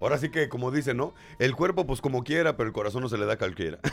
Ahora sí que, como dicen, ¿no? El cuerpo, pues como quiera, pero el corazón no se le da a cualquiera.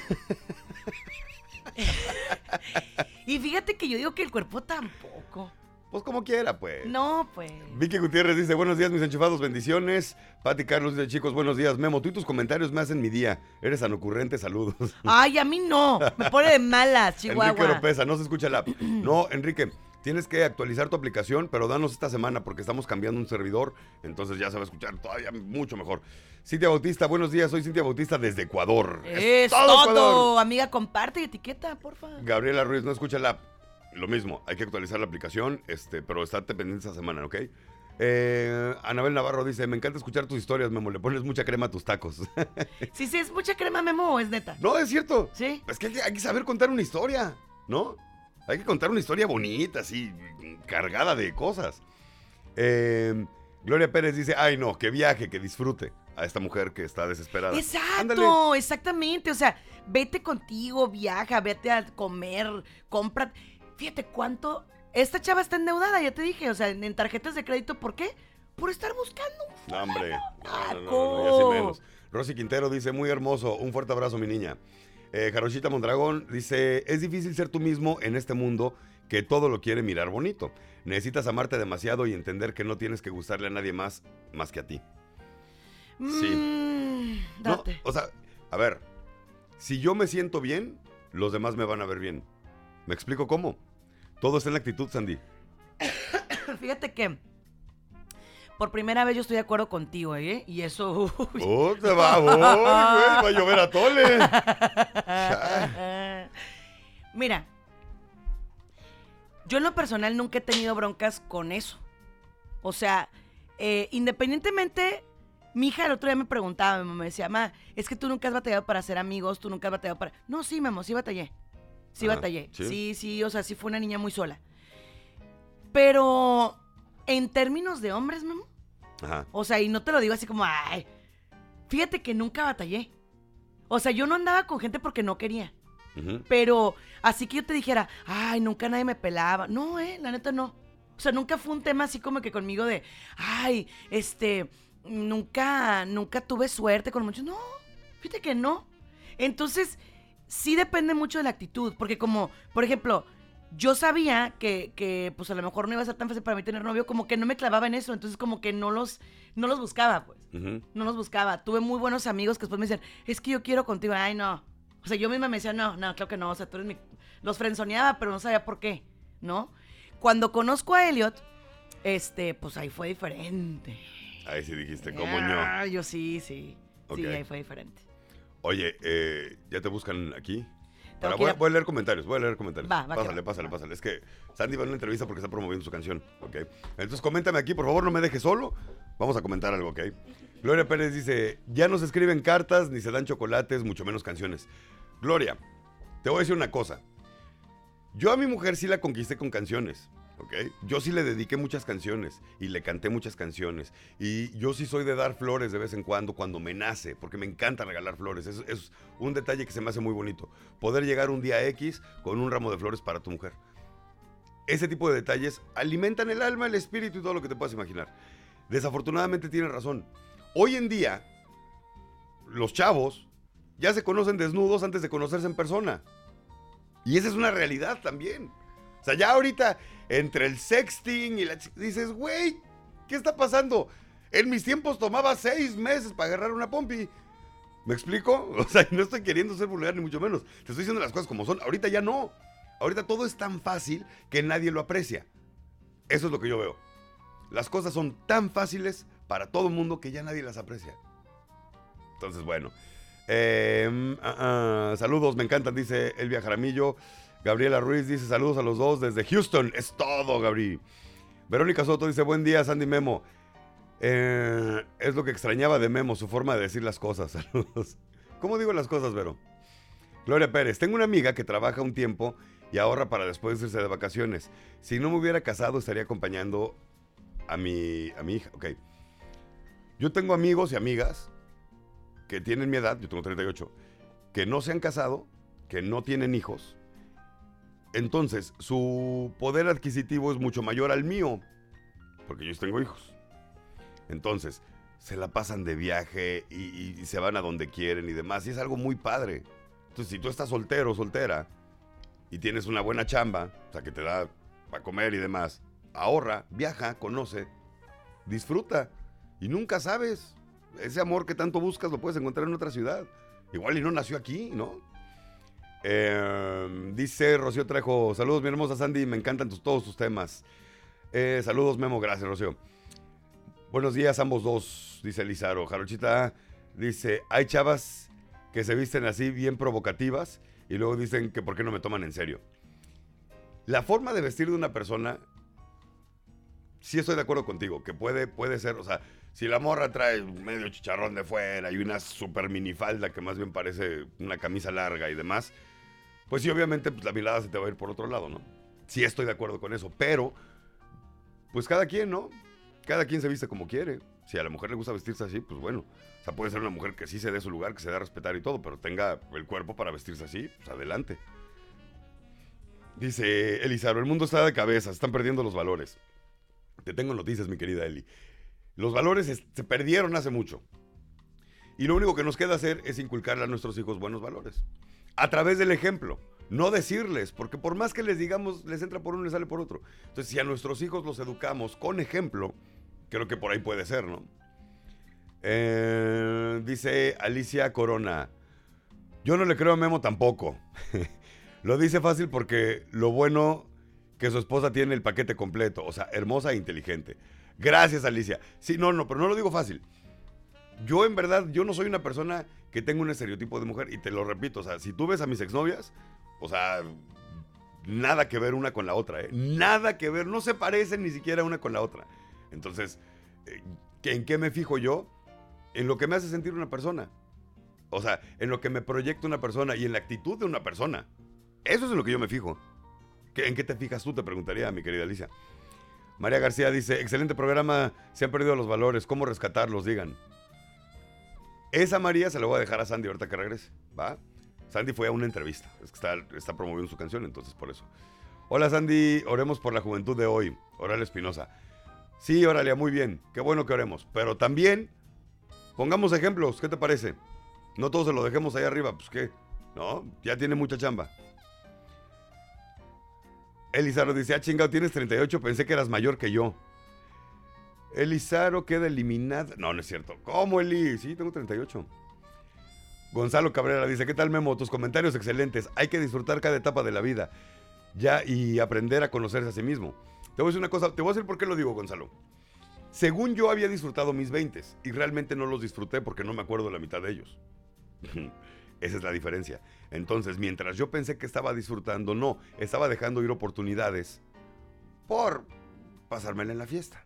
Y fíjate que yo digo que el cuerpo tampoco. Pues como quiera, pues. No, pues. Vicky Gutiérrez dice, buenos días, mis enchufados, bendiciones. Pati Carlos dice, chicos, buenos días. Memo, tú y tus comentarios me hacen mi día. Eres tan ocurrente, saludos. Ay, a mí no. Me pone de malas, Enrique Chihuahua. Oropesa, no se escucha la. No, Enrique, tienes que actualizar tu aplicación, pero danos esta semana porque estamos cambiando un servidor, entonces ya se va a escuchar todavía mucho mejor. Cintia Bautista, buenos días, soy Cintia Bautista desde Ecuador. Es todo, todo. Ecuador. Amiga, comparte y etiqueta, porfa. Gabriela Ruiz, no escucha la app. Lo mismo, hay que actualizar la aplicación, este, pero estate pendiente esta semana, ¿ok? Eh, Anabel Navarro dice, me encanta escuchar tus historias, Memo, le pones mucha crema a tus tacos. Sí, sí, es mucha crema, Memo, es neta. no, es cierto. ¿Sí? Es que hay, que hay que saber contar una historia, ¿no? Hay que contar una historia bonita, así, cargada de cosas. Eh, Gloria Pérez dice, ay no, que viaje, que disfrute a esta mujer que está desesperada. Exacto, Ándale. exactamente. O sea, vete contigo, viaja, vete a comer, compra. Fíjate cuánto. Esta chava está endeudada, ya te dije. O sea, en, tarjetas de crédito, ¿por qué? Por estar buscando. un No, hombre. No, no, no, no, taco. y así menos. Rosy Quintero dice, muy hermoso, un fuerte abrazo, mi niña. Eh, Jarochita Mondragón dice, es difícil ser tú mismo en este mundo que todo lo quiere mirar bonito. Necesitas amarte demasiado y entender que no tienes que gustarle a nadie más más que a ti. Sí. Mm, No, date. o sea, a ver, si yo me siento bien, los demás me van a ver bien. ¿Me explico cómo? Todo está en la actitud, Sandy. Fíjate que por primera vez yo estoy de acuerdo contigo, ¿eh? Y eso. uy. ¡Oh, te va, voy, güey! Va a llover a tole. Mira, yo en lo personal nunca he tenido broncas con eso. O sea, eh, independientemente, mi hija el otro día me preguntaba, mi mamá me decía, mamá, es que tú nunca has batallado para ser amigos, tú nunca has batallado para... No, sí, mamá, sí batallé. Sí Ajá, batallé. sí. sí, sí, o sea, sí fue una niña muy sola. Pero en términos de hombres, mamá, Ajá. o sea, y no te lo digo así como, ay, fíjate que nunca batallé. O sea, yo no andaba con gente porque no quería. Pero así que yo te dijera, ay, nunca nadie me pelaba. No, eh, la neta no. O sea, nunca fue un tema así como que conmigo de, ay, este, nunca, nunca tuve suerte con muchos. No, fíjate que no. Entonces, sí depende mucho de la actitud. Porque como, por ejemplo, yo sabía que, que, pues a lo mejor no iba a ser tan fácil para mí tener novio, como que no me clavaba en eso. Entonces, como que no los, no los buscaba, pues no los buscaba. Tuve muy buenos amigos que después me decían, es que yo quiero contigo. Ay, no. O sea, yo misma me decía, no, no, claro que no. O sea, tú eres mi... Los frenzoneaba, pero no sabía por qué, ¿no? Cuando conozco a Elliot, este, pues ahí fue diferente. Ahí sí dijiste, ¿cómo ño? Ah, yo sí, sí. Sí, ahí fue diferente. Oye, eh, ¿ya te buscan aquí? Para- voy, a, a- voy a leer comentarios, voy a leer comentarios. Va, va pásale, va. pásale, pásale. Es que Sandy va a una entrevista porque está promoviendo su canción, ¿ok? Entonces coméntame aquí, por favor, no me dejes solo. Vamos a comentar algo, ¿ok? Gloria Pérez dice, ya no se escriben cartas, ni se dan chocolates, mucho menos canciones. Gloria, te voy a decir una cosa. Yo a mi mujer sí la conquisté con canciones, Yo sí le dediqué muchas canciones y le canté muchas canciones. Y yo sí soy de dar flores de vez en cuando, cuando me nace, porque me encanta regalar flores. Es, es un detalle que se me hace muy bonito. Poder llegar un día X con un ramo de flores para tu mujer. Ese tipo de detalles alimentan el alma, el espíritu y todo lo que te puedas imaginar. Desafortunadamente tienes razón. Hoy en día, los chavos ya se conocen desnudos antes de conocerse en persona. Y esa es una realidad también. O sea, ya ahorita, entre el sexting y la... Dices, güey, ¿qué está pasando? En mis tiempos tomaba seis meses para agarrar una pompi. ¿Me explico? O sea, no estoy queriendo ser vulgar ni mucho menos. Te estoy diciendo las cosas como son. Ahorita ya no. Ahorita todo es tan fácil que nadie lo aprecia. Eso es lo que yo veo. Las cosas son tan fáciles para todo el mundo que ya nadie las aprecia. Entonces, bueno. Eh, ah, ah, saludos, me encantan, dice Elvia Jaramillo. Gabriela Ruiz dice saludos a los dos desde Houston. Es todo, Gabri. Verónica Soto dice buen día, Sandy Memo. Eh, es lo que extrañaba de Memo, su forma de decir las cosas. Saludos. ¿Cómo digo las cosas, Vero? Gloria Pérez, tengo una amiga que trabaja un tiempo y ahorra para después irse de vacaciones. Si no me hubiera casado, estaría acompañando a mi, a mi hija. Ok. Yo tengo amigos y amigas que tienen mi edad, yo tengo 38, que no se han casado, que no tienen hijos. Entonces, su poder adquisitivo es mucho mayor al mío, porque yo tengo hijos. Entonces, se la pasan de viaje y, se van a donde quieren y demás. Y es algo muy padre. Entonces, si tú estás soltero o soltera y tienes una buena chamba, o sea, que te da para comer y demás, ahorra, viaja, conoce, disfruta. Y nunca sabes. Ese amor que tanto buscas lo puedes encontrar en otra ciudad. Igual y no nació aquí, ¿no? Eh, dice Rocío Trejo, saludos mi hermosa Sandy, me encantan tus, todos tus temas. Eh, saludos Memo, gracias Rocío. Buenos días ambos dos, dice Lizaro. Jarochita dice, hay chavas que se visten así bien provocativas y luego dicen que por qué no me toman en serio. La forma de vestir de una persona, sí estoy de acuerdo contigo, que puede, puede ser, o sea, si la morra trae medio chicharrón de fuera y una super minifalda que más bien parece una camisa larga y demás, pues sí, obviamente pues, la mirada se te va a ir por otro lado, ¿no? Sí estoy de acuerdo con eso, pero pues cada quien, ¿no? Cada quien se viste como quiere. Si a la mujer le gusta vestirse así, pues bueno. O sea, puede ser una mujer que sí se dé su lugar, que se dé a respetar y todo, pero tenga el cuerpo para vestirse así, pues adelante. Dice Elizaro, el mundo está de cabeza, están perdiendo los valores. Te tengo noticias, mi querida Eli. Los valores es- se perdieron hace mucho. Y lo único que nos queda hacer es inculcarle a nuestros hijos buenos valores. A través del ejemplo. No decirles, porque por más que les digamos, les entra por uno y les sale por otro. Entonces, si a nuestros hijos los educamos con ejemplo, creo que por ahí puede ser, ¿no? Eh, dice Alicia Corona. Yo no le creo a Memo tampoco. lo dice fácil porque lo bueno que su esposa tiene el paquete completo. O sea, hermosa e inteligente. Gracias, Alicia. Sí, no, no, pero no lo digo fácil. Yo en verdad, yo no soy una persona que tenga un estereotipo de mujer. Y te lo repito, o sea, si tú ves a mis exnovias, o sea, nada que ver una con la otra, ¿eh? Nada que ver, no se parecen ni siquiera una con la otra. Entonces, eh, ¿en qué me fijo yo? En lo que me hace sentir una persona. O sea, en lo que me proyecta una persona y en la actitud de una persona. Eso es en lo que yo me fijo. ¿Qué- ¿En qué te fijas tú? Te preguntaría, mi querida Alicia. María García dice, excelente programa, se han perdido los valores, ¿cómo rescatarlos? Digan. Esa María se la voy a dejar a Sandy ahorita que regrese, ¿va? Sandy fue a una entrevista, es que está, promoviendo su canción, entonces por eso. Hola Sandy, oremos por la juventud de hoy. Oral Espinosa. Sí, Oralia, muy bien, qué bueno que oremos, pero también pongamos ejemplos, ¿qué te parece? No todos se lo dejemos ahí arriba, pues qué, ¿no? Ya tiene mucha chamba. Elizaro dice, ah, chingado, tienes 38, pensé que eras mayor que yo. Elizaro queda eliminada. No, no es cierto. ¿Cómo, Eli? Sí, tengo 38. Gonzalo Cabrera dice, ¿qué tal, Memo? Tus comentarios excelentes. Hay que disfrutar cada etapa de la vida. Ya, y aprender a conocerse a sí mismo. Te voy a decir una cosa, te voy a decir por qué lo digo, Gonzalo. Según yo había disfrutado mis 20 y realmente no los disfruté porque no me acuerdo la mitad de ellos. Esa es la diferencia. Entonces, mientras yo pensé que estaba disfrutando, no, estaba dejando ir oportunidades por pasármela en la fiesta.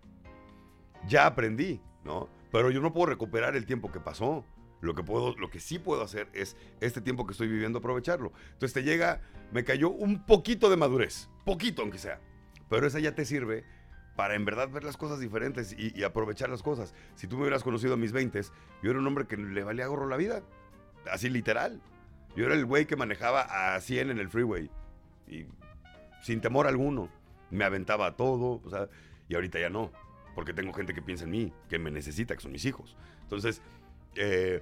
Ya aprendí, ¿no? Pero yo no puedo recuperar el tiempo que pasó. Lo que, puedo, lo que sí puedo hacer es este tiempo que estoy viviendo aprovecharlo. Entonces te llega, me cayó un poquito de madurez, poquito aunque sea. Pero esa ya te sirve para en verdad ver las cosas diferentes y, aprovechar las cosas. Si tú me hubieras conocido a mis 20, yo era un hombre que le valía gorro la vida. Así literal. Yo era el güey que manejaba a 100 en el freeway. Y sin temor alguno. Me aventaba a todo. O sea, y ahorita ya no. Porque tengo gente que piensa en mí, que me necesita, que son mis hijos. Entonces, eh,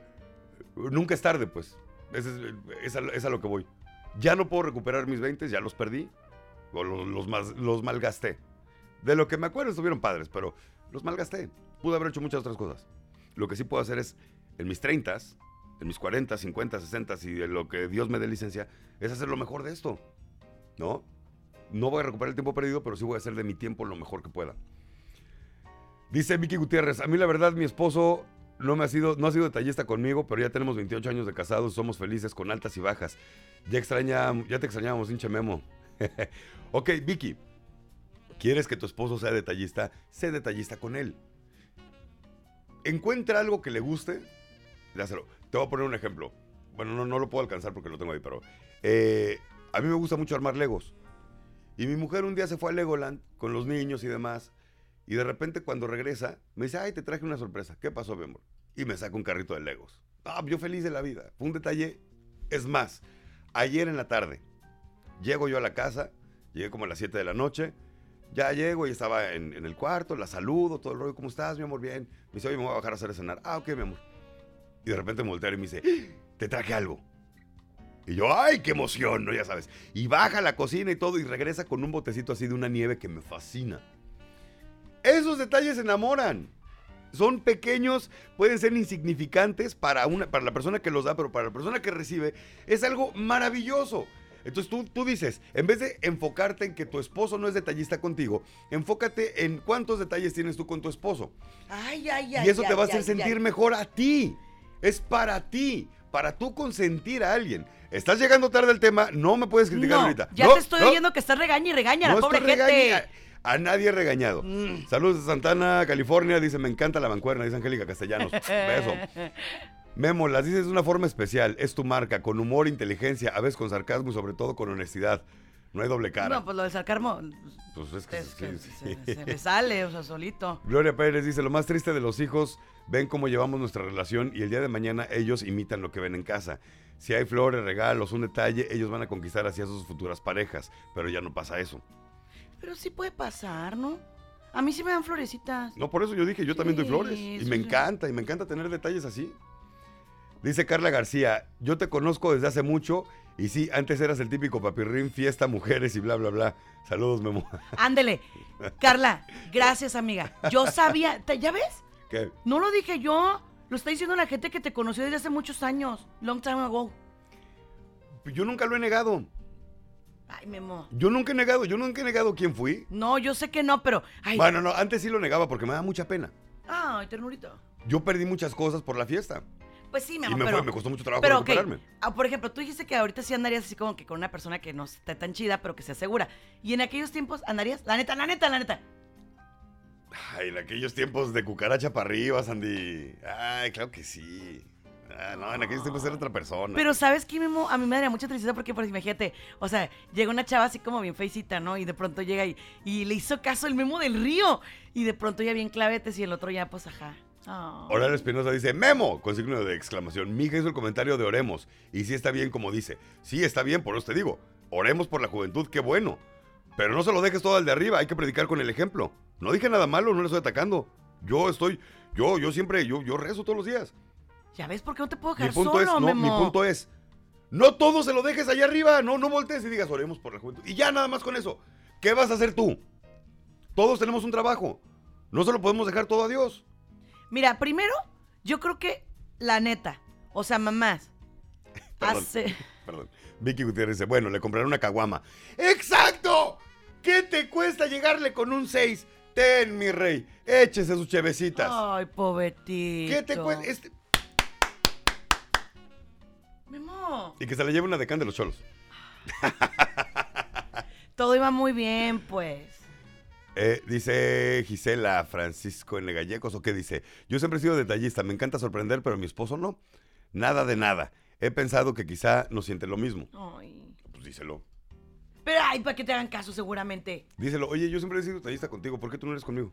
nunca es tarde, pues. Es, es, a, es, a, lo que voy. Ya no puedo recuperar mis 20, ya los perdí. O los, los, más, los malgasté. De lo que me acuerdo estuvieron padres, pero los malgasté. Pude haber hecho muchas otras cosas. Lo que sí puedo hacer es, en mis 30, en mis 40, 50, 60 y de lo que Dios me dé licencia, es hacer lo mejor de esto. ¿No? No voy a recuperar el tiempo perdido, pero sí voy a hacer de mi tiempo lo mejor que pueda. Dice Vicky Gutiérrez, a mí la verdad mi esposo no, me ha sido, no ha sido detallista conmigo, pero ya tenemos 28 años de casados, somos felices con altas y bajas. Ya, extraña, ya te extrañamos, hinche Memo. ok, Vicky, ¿quieres que tu esposo sea detallista? Sé detallista con él. Encuentra algo que le guste, dáselo. Te voy a poner un ejemplo. Bueno, no, no lo puedo alcanzar porque lo tengo ahí, pero eh, a mí me gusta mucho armar legos. Y mi mujer un día se fue a Legoland con los niños y demás. Y de repente cuando regresa, me dice, ay, te traje una sorpresa. ¿Qué pasó, mi amor? Y me saca un carrito de Legos. Ah, yo feliz de la vida. Fue un detalle. Es más, ayer en la tarde, llego yo a la casa, llegué como a las 7 de la noche, Ya llego y estaba en, el cuarto, la saludo, todo el rollo, ¿cómo estás, mi amor? Bien. Me dice, oye, me voy a bajar a hacer cenar. Ah, ok, mi amor. Y de repente me voltea y me dice, te traje algo. Y yo, ¡ay, qué emoción! ¿no? Ya sabes. Y baja a la cocina y todo y regresa con un botecito así de una nieve que me fascina. Esos detalles enamoran. Son pequeños, pueden ser insignificantes para, una, para la persona que los da, pero para la persona que recibe es algo maravilloso. Entonces tú, tú dices, en vez de enfocarte en que tu esposo no es detallista contigo, enfócate en cuántos detalles tienes tú con tu esposo. Ay, ay, ay. Y eso te ay, va a hacer ay, sentir mejor a ti. Es para ti, para tú consentir a alguien. Estás llegando tarde al tema, no me puedes criticar No, ahorita. ya No, te estoy no, oyendo que estás regaña y regaña no la pobre gente. regaña- A nadie he regañado. Mm. Saludos de Santana, California. Dice, me encanta la mancuerna, dice Angélica Castellanos. Beso. Memo, las dices de una forma especial. Es tu marca, con humor, inteligencia, a veces con sarcasmo y sobre todo con honestidad. No hay doble cara. No, pues lo del sarcasmo Pues es que es sí, que sí. se, se me sale, o sea, solito. Gloria Pérez dice, lo más triste de los hijos, ven cómo llevamos nuestra relación y el día de mañana ellos imitan lo que ven en casa. Si hay flores, regalos, un detalle, ellos van a conquistar hacia sus futuras parejas, pero ya no pasa eso. Pero sí puede pasar, ¿no? A mí sí me dan florecitas. No, por eso yo dije, yo también doy flores. Y me sí. encanta, y me encanta tener detalles así. Dice Carla García, yo te conozco desde hace mucho y sí, antes eras el típico papirrín, fiesta, mujeres y bla, bla, bla. Saludos, Memo. Ándele. Carla, gracias, amiga. Yo sabía, ¿te- ¿ya ves? ¿Qué? No lo dije yo. Lo está diciendo la gente que te conoció desde hace muchos años. Long time ago. Yo nunca lo he negado. Ay, Memo. Yo nunca he negado, yo nunca he negado quién fui. No, yo sé que no, pero. Ay, Bueno, no, antes sí lo negaba porque me da mucha pena. ay ternurito. Yo perdí muchas cosas por la fiesta. Pues sí, mi Y amor, me, pero. fue- me costó mucho trabajo pero, recuperarme. Ah, por ejemplo, tú dijiste que ahorita sí andarías así como que con una persona que no esté tan chida, pero que se asegura. Y en aquellos tiempos andarías, la neta, la neta, la neta. Ay, en aquellos tiempos de cucaracha para arriba, Sandy. Ay, claro que sí. Ah, no, en aquellos tiempos era otra persona. Pero ¿sabes qué, Memo? A mí me daría mucha tristeza porque, pues, imagínate, o sea, llega una chava así como bien feicita, ¿no? Y de pronto llega y, y le hizo caso el Memo del río. Y de pronto ya bien clavetes y el otro ya, pues, ajá. Horario Espinosa dice, Memo, con signo de exclamación. Mi hija hizo el comentario de oremos. Y sí está bien como dice. Sí está bien, por eso te digo. Oremos por la juventud, qué bueno. Pero no se lo dejes todo al de arriba, hay que predicar con el ejemplo. No dije nada malo, no le estoy atacando. Yo estoy, yo, yo siempre, yo, yo rezo todos los días. ¿Ya ves por qué no te puedo Mi dejar punto solo, es, no, Memo? mi punto es, no todo se lo dejes allá arriba, no, no voltees y digas, oremos por la juventud. Y ya nada más con eso. ¿Qué vas a hacer tú? Todos tenemos un trabajo. No se lo podemos dejar todo a Dios. Mira, primero, yo creo que la neta, o sea, mamás, Perdón. hace... Perdón. Vicky Gutiérrez dice, bueno, le compraré una caguama. ¡Exacto! ¿Qué te cuesta llegarle con un 6? Ten, mi rey, échese sus chevecitas. Ay, pobretito. ¿Qué te cuesta? Este- Y que se le lleve una decán de los cholos. todo iba muy bien, pues. Eh, dice Gisela Francisco N. Gallegos, ¿o qué dice? Yo siempre he sido detallista, me encanta sorprender, pero mi esposo no. Nada de nada. He pensado que quizá no siente lo mismo. Ay. Pues díselo. Pero, ay, para que te hagan caso, seguramente. Díselo, oye, yo siempre he sido detallista contigo, ¿por qué tú no eres conmigo?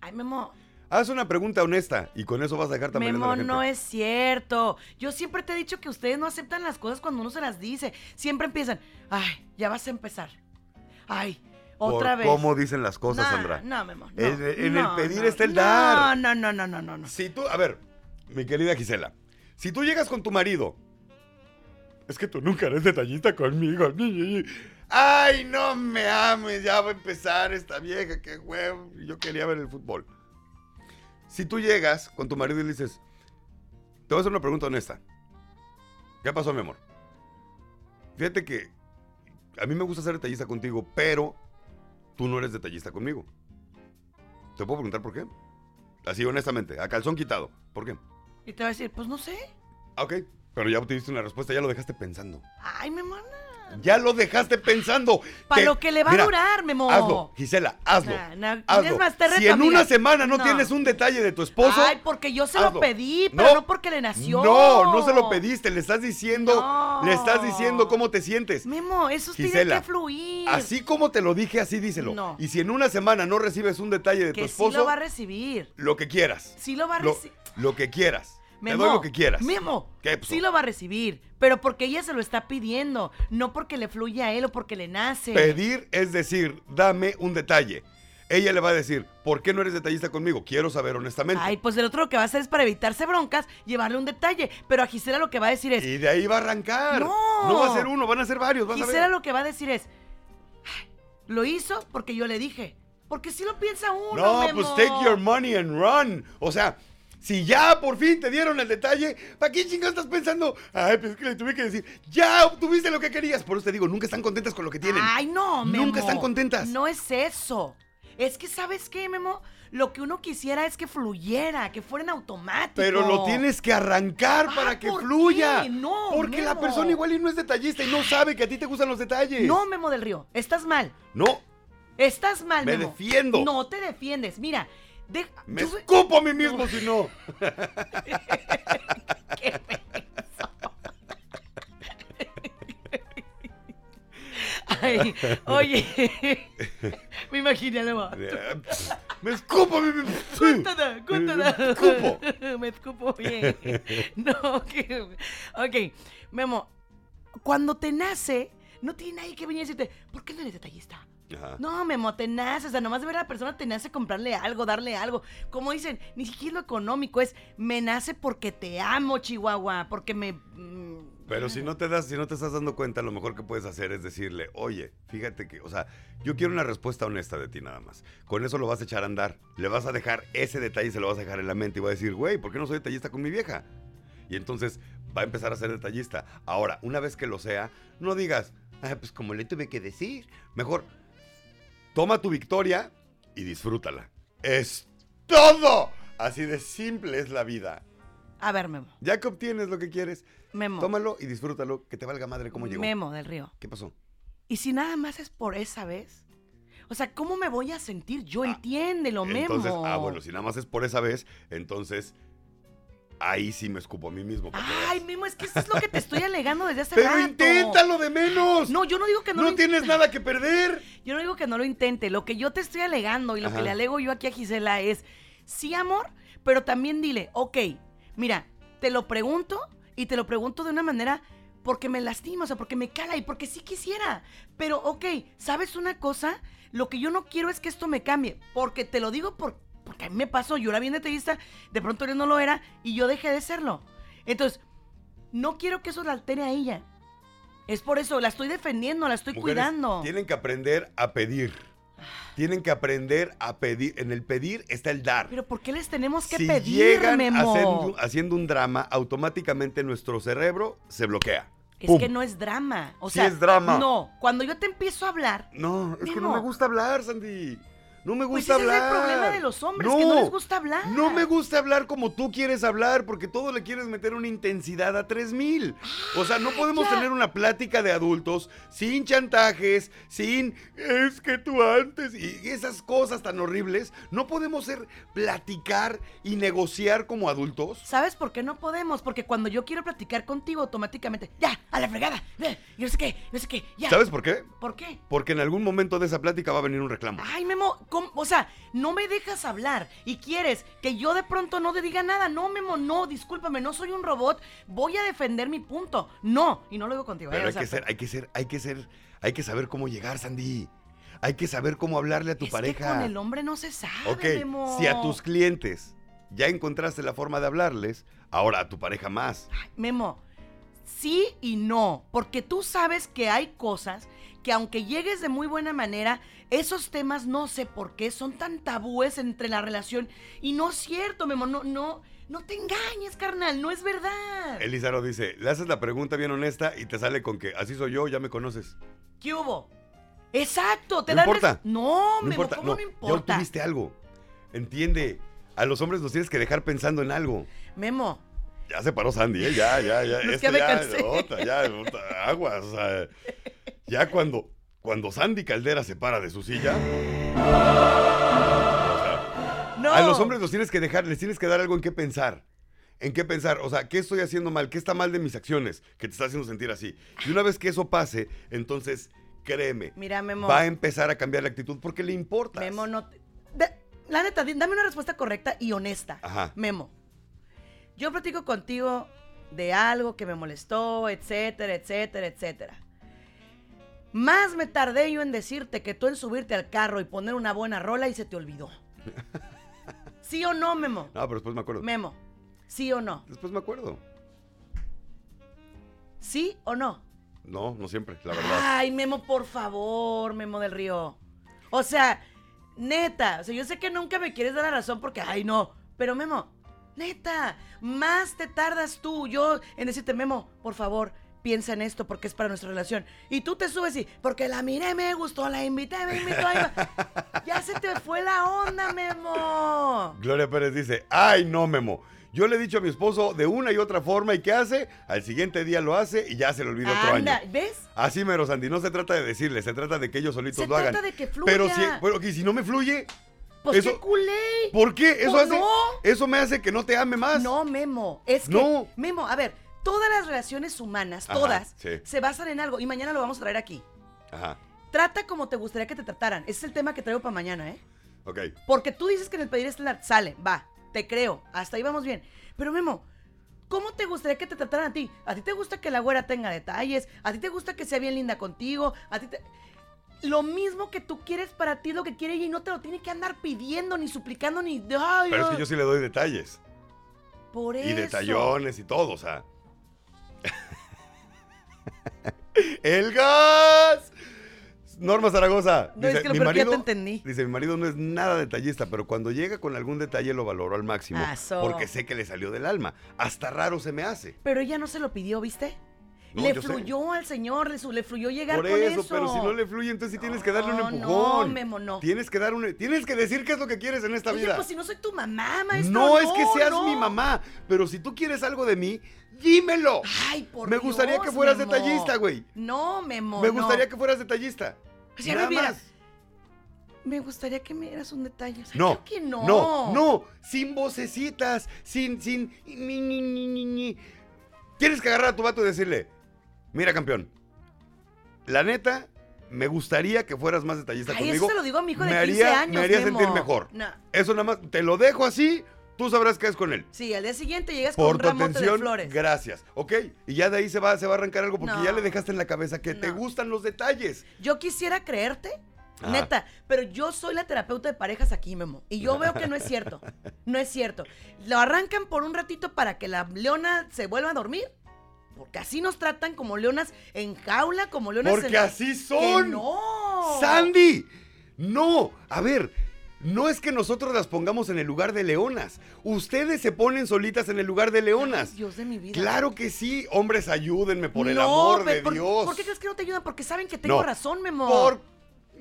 Ay, Memo, Haz una pregunta honesta y con eso vas a dejar también a Memo, la gente. no es cierto. Yo siempre te he dicho que ustedes no aceptan las cosas cuando uno se las dice. Siempre empiezan, ay, ya vas a empezar. Ay, Por otra vez. ¿Cómo dicen las cosas, Sandra? No, Memo. no, En- en el pedir no, está el dar. No, no, no, no, no, no. Si tú, a ver, mi querida Gisela, si tú llegas con tu marido, es que tú nunca eres detallista conmigo. Ay, no me ames, ya va a empezar esta vieja, qué huevo. Yo quería ver el fútbol. Si tú llegas con tu marido y le dices, te voy a hacer una pregunta honesta. ¿Qué pasó, mi amor? Fíjate que a mí me gusta ser detallista contigo, pero tú no eres detallista conmigo. ¿Te puedo preguntar por qué? Así, honestamente, a calzón quitado. ¿Por qué? Y te va a decir, pues no sé. Ah, ok. Pero ya obtuviste una respuesta, ya lo dejaste pensando. Ay, Memo, no. Ya lo dejaste pensando. Para Te- lo que le va Mira, a durar, Memo. Hazlo, Gisela, hazlo. Nah, nah, hazlo. más, si en amiga. una semana no, No. tienes un detalle de tu esposo. Ay, porque yo se lo pedí, pero No, no, porque le nació. No, no se lo pediste, le estás diciendo, No. le estás diciendo cómo te sientes. Memo, eso tiene que fluir. Así como te lo dije, así díselo. No. Y si en una semana no recibes un detalle de tu que sí esposo, lo va a recibir. lo que quieras. Sí lo va a Lo, recibir. lo que quieras. Te doy lo que quieras. Memo, sí lo va a recibir, pero porque ella se lo está pidiendo, no porque le fluye a él o porque le nace. Pedir es decir, dame un detalle. Ella le va a decir, ¿por qué no eres detallista conmigo? Quiero saber honestamente. Ay, pues el otro lo que va a hacer es para evitarse broncas, llevarle un detalle. Pero a Gisela lo que va a decir es, y de ahí va a arrancar. No. No va a ser uno, van a ser varios. Vas a Gisela ver. lo que va a decir es, "Ay, lo hizo porque yo le dije. Porque si lo piensa uno, No, Memo. pues take your money and run. O sea, si ya por fin te dieron el detalle, ¿para qué chingados estás pensando? Ay, pues es que le tuve que decir, ya obtuviste lo que querías. Por eso te digo, nunca están contentas con lo que tienen. Ay, no, Memo. Nunca están contentas. No es eso. Es que, ¿sabes qué, Memo? Lo que uno quisiera es que fluyera, que fuera en automático. Pero lo tienes que arrancar Ah, para que ¿por fluya. qué? No, Porque la persona igual y no es detallista y no sabe que a ti te gustan los detalles. No, Memo del Río, estás mal. No, Estás mal, Me Memo. defiendo. No te defiendes. Mira, de... me yo- escupo a mí mismo si no. Ay, oye, me imaginé, Memo. Me escupo a mí mismo. Cuéntada, cuéntada. Me escupo. Me escupo bien. No. Ok, Memo, cuando te nace, no tiene nadie que venir a decirte, ¿por qué no eres detallista? Ajá. No, Memo, te nace, o sea, nomás de ver a la persona te nace comprarle algo, darle algo. Como dicen, ni siquiera es lo económico, es me nace porque te amo, Chihuahua, porque me... mm, Pero si no te das, si no te estás dando cuenta, lo mejor que puedes hacer es decirle, oye, fíjate que, o sea, yo quiero una respuesta honesta de ti nada más. Con eso lo vas a echar a andar. Le vas a dejar ese detalle, se lo vas a dejar en la mente y va a decir, güey, ¿por qué no soy detallista con mi vieja? Y entonces va a empezar a ser detallista. Ahora, una vez que lo sea, no digas, ah, pues como le tuve que decir. Mejor, toma tu victoria y disfrútala. Es todo. Así de simple es la vida. A ver, Memo, Ya que obtienes lo que quieres, Memo, tómalo y disfrútalo, que te valga madre cómo llegó. Memo del Río. ¿Qué pasó? ¿Y si nada más es por esa vez? O sea, ¿cómo me voy a sentir yo? Ah, Entiéndelo, Memo. Entonces, ah, bueno, si nada más es por esa vez, entonces ahí sí me escupo a mí mismo. Ay. Memo, es que eso es lo que te estoy alegando desde hace Pero rato. inténtalo de menos. No, yo no digo que no, no lo tienes nada que perder. Yo no digo que no lo intente. Lo que yo te estoy alegando y lo Ajá. que le alego yo aquí a Gisela es, sí, amor, pero también dile, ok, mira, te lo pregunto y te lo pregunto de una manera porque me lastima, o sea, porque me cala y porque sí quisiera. Pero, ok, ¿sabes una cosa? Lo que yo no quiero es que esto me cambie, porque te lo digo por, porque a mí me pasó, yo era bien detallista, de pronto yo no lo era y yo dejé de serlo. Entonces, no quiero que eso la altere a ella. Es por eso, la estoy defendiendo, la estoy Mujeres cuidando. Tienen que aprender a pedir. Tienen que aprender a pedir. En el pedir está el dar. Pero ¿por qué les tenemos que si pedir, llegan Memo? haciendo, haciendo un drama, automáticamente nuestro cerebro se bloquea. Es ¡Pum! que no es drama. O Sí sea, es drama. No, cuando yo te empiezo a hablar, No, es que no me gusta hablar, Sandy. No me pues gusta ese es hablar. el problema de los hombres, que no les gusta hablar. No me gusta hablar como tú quieres hablar, porque todo le quieres meter una intensidad a 3000. O sea, no podemos ya. tener una plática de adultos sin chantajes, sin es que tú antes y esas cosas tan horribles. No podemos ser platicar y negociar como adultos. ¿Sabes por qué no podemos? Porque cuando yo quiero platicar contigo, automáticamente, ya, a la fregada, yo no sé qué, no sé qué, ya. ¿Sabes por qué? ¿Por qué? Porque en algún momento de esa plática va a venir un reclamo. Ay, Memo, ¿cómo? o sea, no me dejas hablar y quieres que yo de pronto no te diga nada. No, Memo, no, discúlpame, no soy un robot, voy a defender mi punto. No, y no lo digo contigo. Pero eh, o hay sea, que ser, hay que ser, hay que ser, hay que saber cómo llegar, Sandy. Hay que saber cómo hablarle a tu es pareja. que con el hombre no se sabe, Ok, Memo. si a tus clientes ya encontraste la forma de hablarles, ahora a tu pareja más. Ay, Memo, sí y no, porque tú sabes que hay cosas que aunque llegues de muy buena manera, esos temas no sé por qué son tan tabúes entre la relación y no es cierto, Memo, no no no te engañes, carnal, no es verdad. Elizaro dice, le haces la pregunta bien honesta y te sale con que así soy yo, ya me conoces. ¿Qué hubo? Exacto, te No dan importa. No, No Memo, importa, ¿cómo no, no, ya importa? obtuviste algo. Entiende, a los hombres los tienes que dejar pensando en algo. Memo, Ya se paró Sandy, ¿eh? Ya, ya, ya. Es que Esto me ya, otra, ya, otra, aguas. o sea, ya cuando, cuando Sandy Caldera se para de su silla. o sea, no. A los hombres los tienes que dejar, les tienes que dar algo en qué pensar. En qué pensar, o sea, ¿qué estoy haciendo mal? ¿Qué está mal de mis acciones? Que te está haciendo sentir así. Y una vez que eso pase, entonces, créeme, Mira, Memo. va a empezar a cambiar la actitud porque le importa. Memo, no. te- da- la neta, dame una respuesta correcta y honesta. Ajá. Memo. Yo platico contigo de algo que me molestó, etcétera, etcétera, etcétera. Más me tardé yo en decirte que tú en subirte al carro y poner una buena rola y se te olvidó. ¿Sí o no, Memo? No, pero después me acuerdo. Memo, ¿sí o no? Después me acuerdo. ¿Sí o no? No, no siempre, la verdad. Ay, Memo, por favor, Memo del Río. O sea, neta, o sea, yo sé que nunca me quieres dar la razón porque, ay, no, pero Memo, neta, más te tardas tú, yo, en decirte, Memo, por favor, piensa en esto porque es para nuestra relación. Y tú te subes y, porque la miré, me gustó, la invité, me invitó. va. ya se te fue la onda, Memo. Gloria Pérez dice, ay no, Memo. Yo le he dicho a mi esposo de una y otra forma y ¿qué hace? Al siguiente día lo hace y ya se le olvida otro Anda, año. ¿ves? Así, mero, Sandy, no se trata de decirle, se trata de que ellos solitos Se lo hagan. trata de que fluya. Pero si, bueno, si no me fluye, Pues eso- qué culé. ¿por qué? Eso, Pues hace, no. eso me hace que no te ame más. No, Memo. Es que, No. Memo, a ver, todas las relaciones humanas, Ajá, todas, sí. se basan en algo. Y mañana lo vamos a traer aquí. Ajá, Trata como te gustaría que te trataran. Ese es el tema que traigo para mañana, ¿eh? ok. Porque tú dices que en el pedir estándar sale, va, te creo, hasta ahí vamos bien. Pero Memo, ¿cómo te gustaría que te trataran a ti? ¿A ti te gusta que la güera tenga detalles? ¿A ti te gusta que sea bien linda contigo? ¿A ti te... Lo mismo que tú quieres para ti lo que quiere ella y no te lo tiene que andar pidiendo, ni suplicando, ni... Ay, Pero es que yo sí le doy detalles. Por eso. Y detallones y todo, o sea. ¡El gas! Norma Zaragoza. No, es que lo que ya te entendí. Dice, mi marido no es nada detallista, pero cuando llega con algún detalle lo valoro al máximo. Ah. Porque sé que le salió del alma. Hasta raro se me hace. Pero ella no se lo pidió, ¿viste? No, le yo sé. fluyó al señor, le, fluyó llegar Por con eso, eso. pero si no le fluye, entonces sí tienes que darle No, un no, empujón. Memo, no. Tienes que dar un... Tienes que decir qué es lo que quieres en esta Oye, vida. pues si no soy tu mamá, maestro. no, es que seas no. mi mamá, pero si tú quieres algo de mí, dímelo. Ay, por Me gustaría Dios, que fueras Memo. detallista, güey. No, Memo, Me no. gustaría que fueras detallista. O sea, Nada más. Me gustaría que me dieras un detalle. O sea, No, creo que no. no, no, sin vocecitas, sin, sin, ni, ni, ni. Tienes que agarrar a tu vato y decirle, mira campeón, la neta, me gustaría que fueras más detallista Ay, conmigo. eso se lo digo a mi hijo de me 15 haría, años, Me haría Memo. sentir mejor. No. Eso nada más, te lo dejo así, tú sabrás qué es con él. Sí, al día siguiente llegas con Por un tu de flores. gracias, ¿ok? Y ya de ahí se va, se va a arrancar algo porque No. ya le dejaste en la cabeza que te gustan los detalles. Yo quisiera creerte, Ajá. neta, pero yo soy la terapeuta de parejas aquí, Memo. Y yo veo que no es cierto. No es cierto. Lo arrancan por un ratito para que la leona se vuelva a dormir. Porque así nos tratan como leonas en jaula, como leonas Porque en... así ¡Que son. no! Sandy, no, a ver, no es que nosotros las pongamos en el lugar de leonas. Ustedes se ponen solitas en el lugar de leonas. Ay, Dios de mi vida. Claro que sí, hombres, ayúdenme por el No, amor de por, Dios. ¿Por qué crees que no te ayudan? Porque saben que tengo No. razón, Memo. Por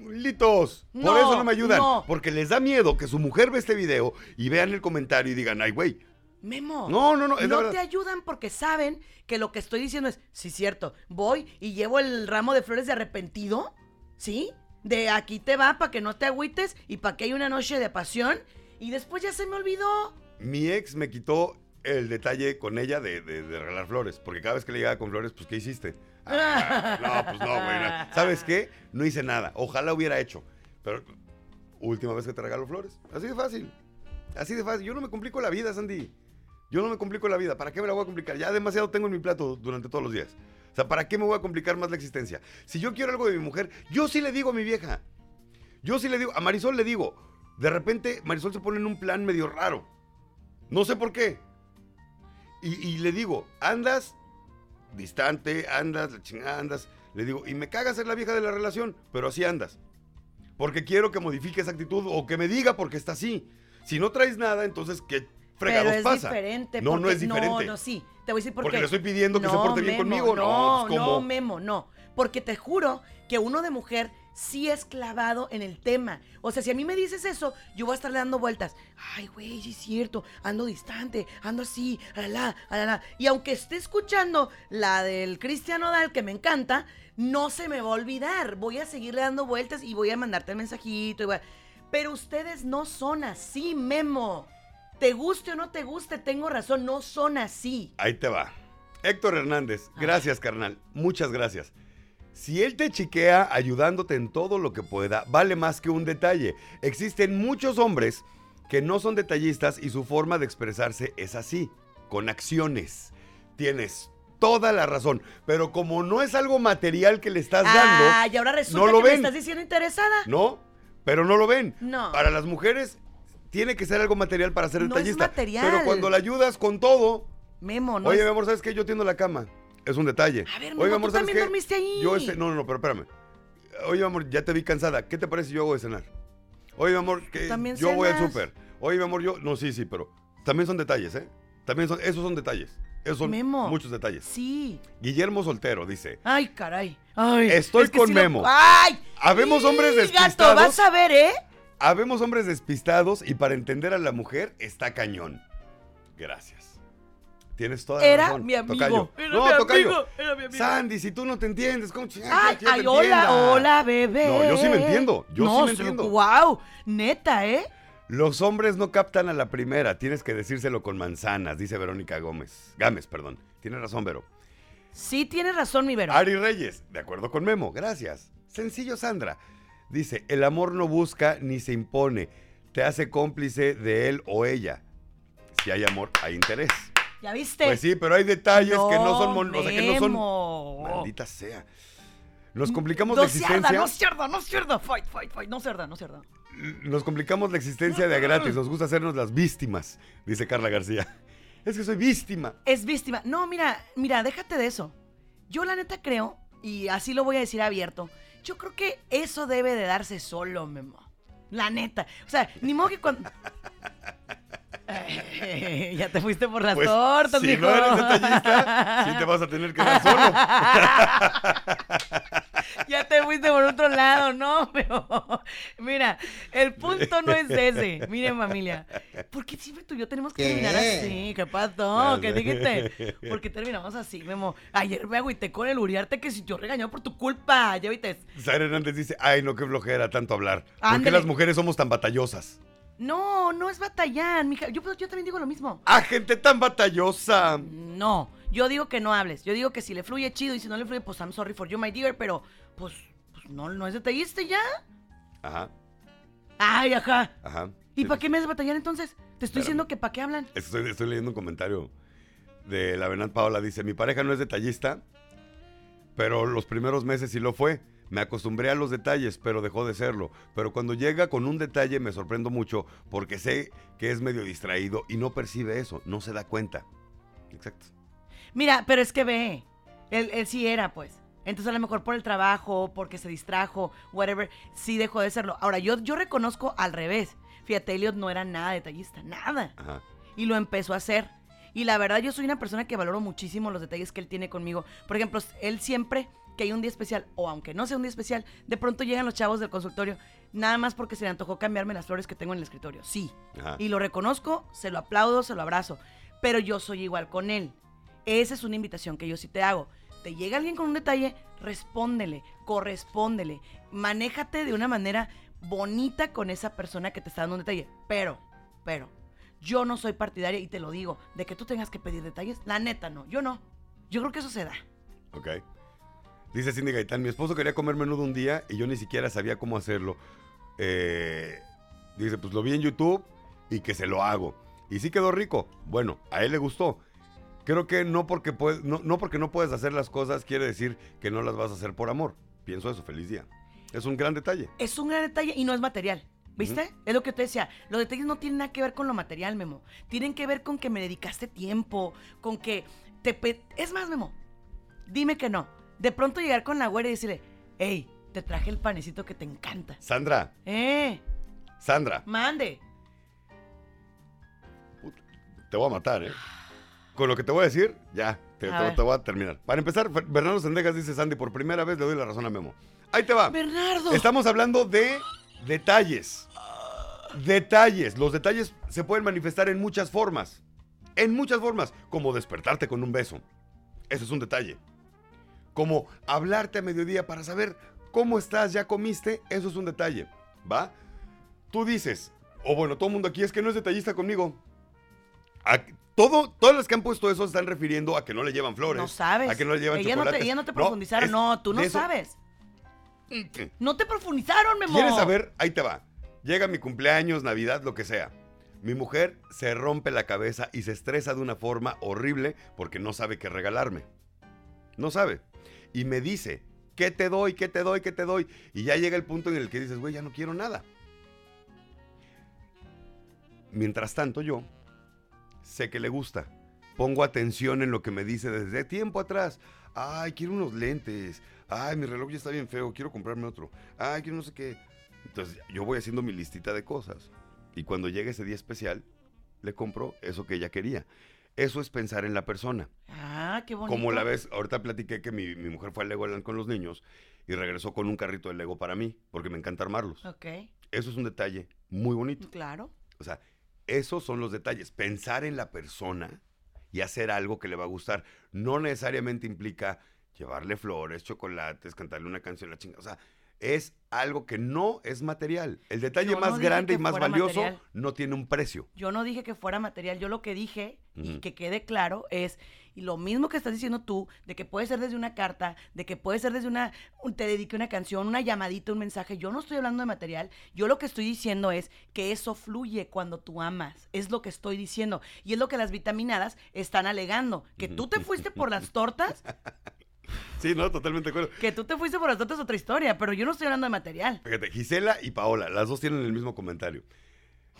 litos. por No, eso no me ayudan. Porque les da miedo que su mujer ve este video y vean el comentario y digan, ay, güey. Memo. No, no, no, es No te ayudan porque saben que lo que estoy diciendo es, sí, cierto, voy y llevo el ramo de flores de arrepentido, ¿sí? De aquí te va para que no te agüites y para que haya una noche de pasión. Y después ya se me olvidó. Mi ex me quitó el detalle con ella de, de- de regalar flores. Porque cada vez que le llegaba con flores, pues, ¿qué hiciste? Ah, no, pues no, güey. no. ¿Sabes qué? No hice nada. Ojalá hubiera hecho. Pero, última vez que te regalo flores. Así de fácil. Así de fácil. Yo no me complico la vida, Sandy. Yo no me complico la vida. ¿Para qué me la voy a complicar? Ya demasiado tengo en mi plato durante todos los días. O sea, ¿para qué me voy a complicar más la existencia? Si yo quiero algo de mi mujer, yo sí le digo a mi vieja. Yo sí le digo, a Marisol le digo. De repente, Marisol se pone en un plan medio raro. No sé por qué. Y, y le digo, andas distante, andas, la andas. Le digo, y me caga ser la vieja de la relación, pero así andas. Porque quiero que modifique esa actitud o que me diga porque está así. Si no traes nada, entonces, ¿qué fregados Pero es pasa? diferente. No, no es diferente. No, no, sí. Te voy a decir por Porque qué. le estoy pidiendo que se porte bien Memo, conmigo. No, No, pues, no. Memo, no. Porque te juro que uno de mujer sí es clavado en el tema. O sea, si a mí me dices eso, yo voy a estarle dando vueltas. Ay, güey, sí es cierto. Ando distante, ando así, alala, alala. Y aunque esté escuchando la del Cristian Odal, que me encanta, no se me va a olvidar. Voy a seguirle dando vueltas y voy a mandarte el mensajito. y voy a- Pero ustedes no son así, Memo. Te guste o no te guste, tengo razón, no son así. Ahí te va. Héctor Hernández, gracias, carnal. Muchas gracias. Si él te chiquea ayudándote en todo lo que pueda, vale más que un detalle. Existen muchos hombres que no son detallistas y su forma de expresarse es así. con acciones. Tienes toda la razón. Pero como no es algo material que le estás dando, Ah, y ahora resulta no lo que me ven. estás diciendo interesada. ¿no? Pero no lo ven. No. Para las mujeres tiene que ser algo material para ser No es detallista. material. Pero cuando la ayudas con todo, Memo, no oye, es- mi amor, ¿sabes qué? Yo tiendo la cama. Es un detalle. A ver, Oye, mi amor, tú ¿sabes también qué? dormiste ahí. Yo este, no, no, no, pero espérame. Oye, mi amor, ya te vi cansada. ¿Qué te parece si yo hago de cenar? Oye, mi amor, que yo voy al súper. Oye, mi amor, yo. No, sí, sí, pero también son detalles, ¿eh? También son, esos son detalles. Esos son Memo. muchos detalles. Sí. Guillermo Soltero dice: Ay, caray. Ay, Estoy es que con lo- Memo. Ay. Habemos hombres Sí, despistados. Gato, vas a ver, ¿eh? Habemos hombres despistados y para entender a la mujer está cañón. Gracias. Tienes toda la Era razón. mi amigo. Tocayo. Era no, mi tocayo. amigo. Era mi amigo. Sandy, si tú no te entiendes, ¿cómo chingados Ay, te ay, hola, entienda? hola, bebé. No, yo sí me entiendo, yo sí me entiendo. Wow, neta, ¿eh? Los hombres no captan a la primera, tienes que decírselo con manzanas, dice Verónica Gómez. Gámez, perdón. Tienes razón, Vero. Sí, tienes razón, mi Vero. Ari Reyes, de acuerdo con Memo, gracias. Sencillo, Sandra. Dice, el amor no busca ni se impone, te hace cómplice de él o ella. Si hay amor, hay interés. ¿Ya viste? Pues sí, pero hay detalles que no son, mon- o sea, que no son... Maldita sea. Nos complicamos la No cerda, existencia. no cerda, no cerda. Fight, fight, fight. No cerda, no cerda. Nos complicamos la existencia de a gratis. Nos gusta hacernos las víctimas, dice Carla García. Es que soy víctima. Es víctima. No, mira, mira, déjate de eso. Yo la neta creo, y así lo voy a decir abierto, yo creo que eso debe de darse solo, Memo. La neta. O sea, ni modo que cuando... Ya te fuiste por las Pues, tortas, si mijo. no eres detallista, sí te vas a tener que dar solo. ya te fuiste por otro lado, no, pero mira, el punto no es ese. Miren, familia, ¿por qué siempre tú y yo tenemos que ¿Qué? terminar así? ¿Qué pasó? ¿Qué dijiste? ¿Por qué terminamos así, Memo? Ayer me agüité con el uriarte que si yo regañado por tu culpa, ya viste. Zaira Hernández dice, ay, no, qué flojera tanto hablar. ¿Por qué las mujeres somos tan batallosas? No, no es batallar, mija. Yo, yo también digo lo mismo. ¡Ah, gente tan batallosa! No, yo digo que no hables. Yo digo que si le fluye chido y si no le fluye, pues I'm sorry for you, my dear, pero pues, pues no, no es detallista ya. Ajá, Ay, ajá. ajá. ¿Y Sí, para qué me haces batallar entonces? Te estoy Espérame. diciendo que para qué hablan. Estoy, estoy leyendo un comentario de la Venat Paola. Dice, mi pareja no es detallista, pero los primeros meses sí lo fue. Me acostumbré a los detalles, pero dejó de serlo. Pero cuando llega con un detalle me sorprendo mucho porque sé que es medio distraído y no percibe eso, no se da cuenta. Exacto. Mira, pero es que ve, él, él sí era, pues. Entonces a lo mejor por el trabajo, porque se distrajo, whatever, sí dejó de serlo. Ahora, yo, yo reconozco al revés. Fíjate, Elliot no era nada detallista, nada. Ajá. Y lo empezó a hacer. Y la verdad, yo soy una persona que valoro muchísimo los detalles que él tiene conmigo. Por ejemplo, él siempre que hay un día especial, o aunque no sea un día especial, de pronto llegan los chavos del consultorio, nada más porque se le antojó cambiarme las flores que tengo en el escritorio. Sí. Ajá. Y lo reconozco, se lo aplaudo, se lo abrazo. Pero yo soy igual con él. Esa es una invitación que yo sí te hago. Te llega alguien con un detalle, respóndele, correspóndele. Manéjate de una manera bonita con esa persona que te está dando un detalle. Pero, pero, yo no soy partidaria y te lo digo, de que tú tengas que pedir detalles. La neta no, yo no. Yo creo que eso se da. Ok. Dice Cindy Gaitán, mi esposo quería comer menudo un día y yo ni siquiera sabía cómo hacerlo. Eh, dice, pues lo vi en YouTube y que se lo hago. Y sí quedó rico. Bueno, a él le gustó. Creo que no porque, puedes, no, no porque no puedes hacer las cosas quiere decir que no las vas a hacer por amor. Pienso eso, feliz día. Es un gran detalle. Es un gran detalle y no es material. ¿Viste? Es lo que te decía. Los detalles no tienen nada que ver con lo material, Memo. Tienen que ver con que me dedicaste tiempo, con que te... pe- Es más, Memo, dime que no. De pronto llegar con la güera y decirle, hey, te traje el panecito que te encanta. Sandra, Eh, Sandra, mande. te voy a matar, ¿eh? Con lo que te voy a decir, ya, te, A te- ver. te voy a terminar. Para empezar, Bernardo Sendejas dice Sandy, por primera vez le doy la razón a Memo. Ahí te va. Bernardo. Estamos hablando de detalles. Detalles. Los detalles se pueden manifestar en muchas formas. En muchas formas. Como despertarte con un beso. Eso es un detalle. Como hablarte a mediodía para saber cómo estás, ya comiste. Eso es un detalle. ¿Va? Tú dices, o bueno, todo el mundo aquí es que no es detallista conmigo. Todo, todas las que han puesto eso están refiriendo a que no le llevan flores. No sabes. A que no le llevan ella, no te, chocolates. ella no te profundizaron. es- No, tú no de eso- sabes. No te profundizaron, Memo. ¿Quieres saber? Ahí te va. Llega mi cumpleaños, Navidad, lo que sea. Mi mujer se rompe la cabeza y se estresa de una forma horrible porque no sabe qué regalarme. No sabe. Y me dice, ¿qué te doy? ¿Qué te doy? ¿Qué te doy? Y ya llega el punto en el que dices, güey, ya no quiero nada. Mientras tanto yo sé que le gusta. Pongo atención en lo que me dice desde tiempo atrás. Ay, quiero unos lentes. Ay, mi reloj ya está bien feo, quiero comprarme otro. Ay, quiero no sé qué. Entonces yo voy haciendo mi listita de cosas. Y cuando llega ese día especial, le compro eso que ella quería. Eso es pensar en la persona. Ah, qué bonito. Como la vez, ahorita platiqué que mi, mi mujer fue al Legoland con los niños y regresó con un carrito de Lego para mí, porque me encanta armarlos. Ok, Eso es un detalle muy bonito. claro. O sea, esos son los detalles. Pensar en la persona y hacer algo que le va a gustar. No necesariamente implica llevarle flores, chocolates, cantarle una canción, la chinga. O sea, es algo que no es material. El detalle no más grande y más valioso material. no tiene un precio. Yo no dije que fuera material, yo lo que dije, y que quede claro, es, y lo mismo que estás diciendo tú, de que puede ser desde una carta, de que puede ser desde una, un- te dediqué una canción, una llamadita, un mensaje, yo no estoy hablando de material, yo lo que estoy diciendo es que eso fluye cuando tú amas, es lo que estoy diciendo, y es lo que las vitaminadas están alegando, que tú te fuiste por las tortas, Sí, no, totalmente de acuerdo. que tú te fuiste por las tortas es otra historia, pero yo no estoy hablando de material. Fíjate, Gisela y Paola, las dos tienen el mismo comentario.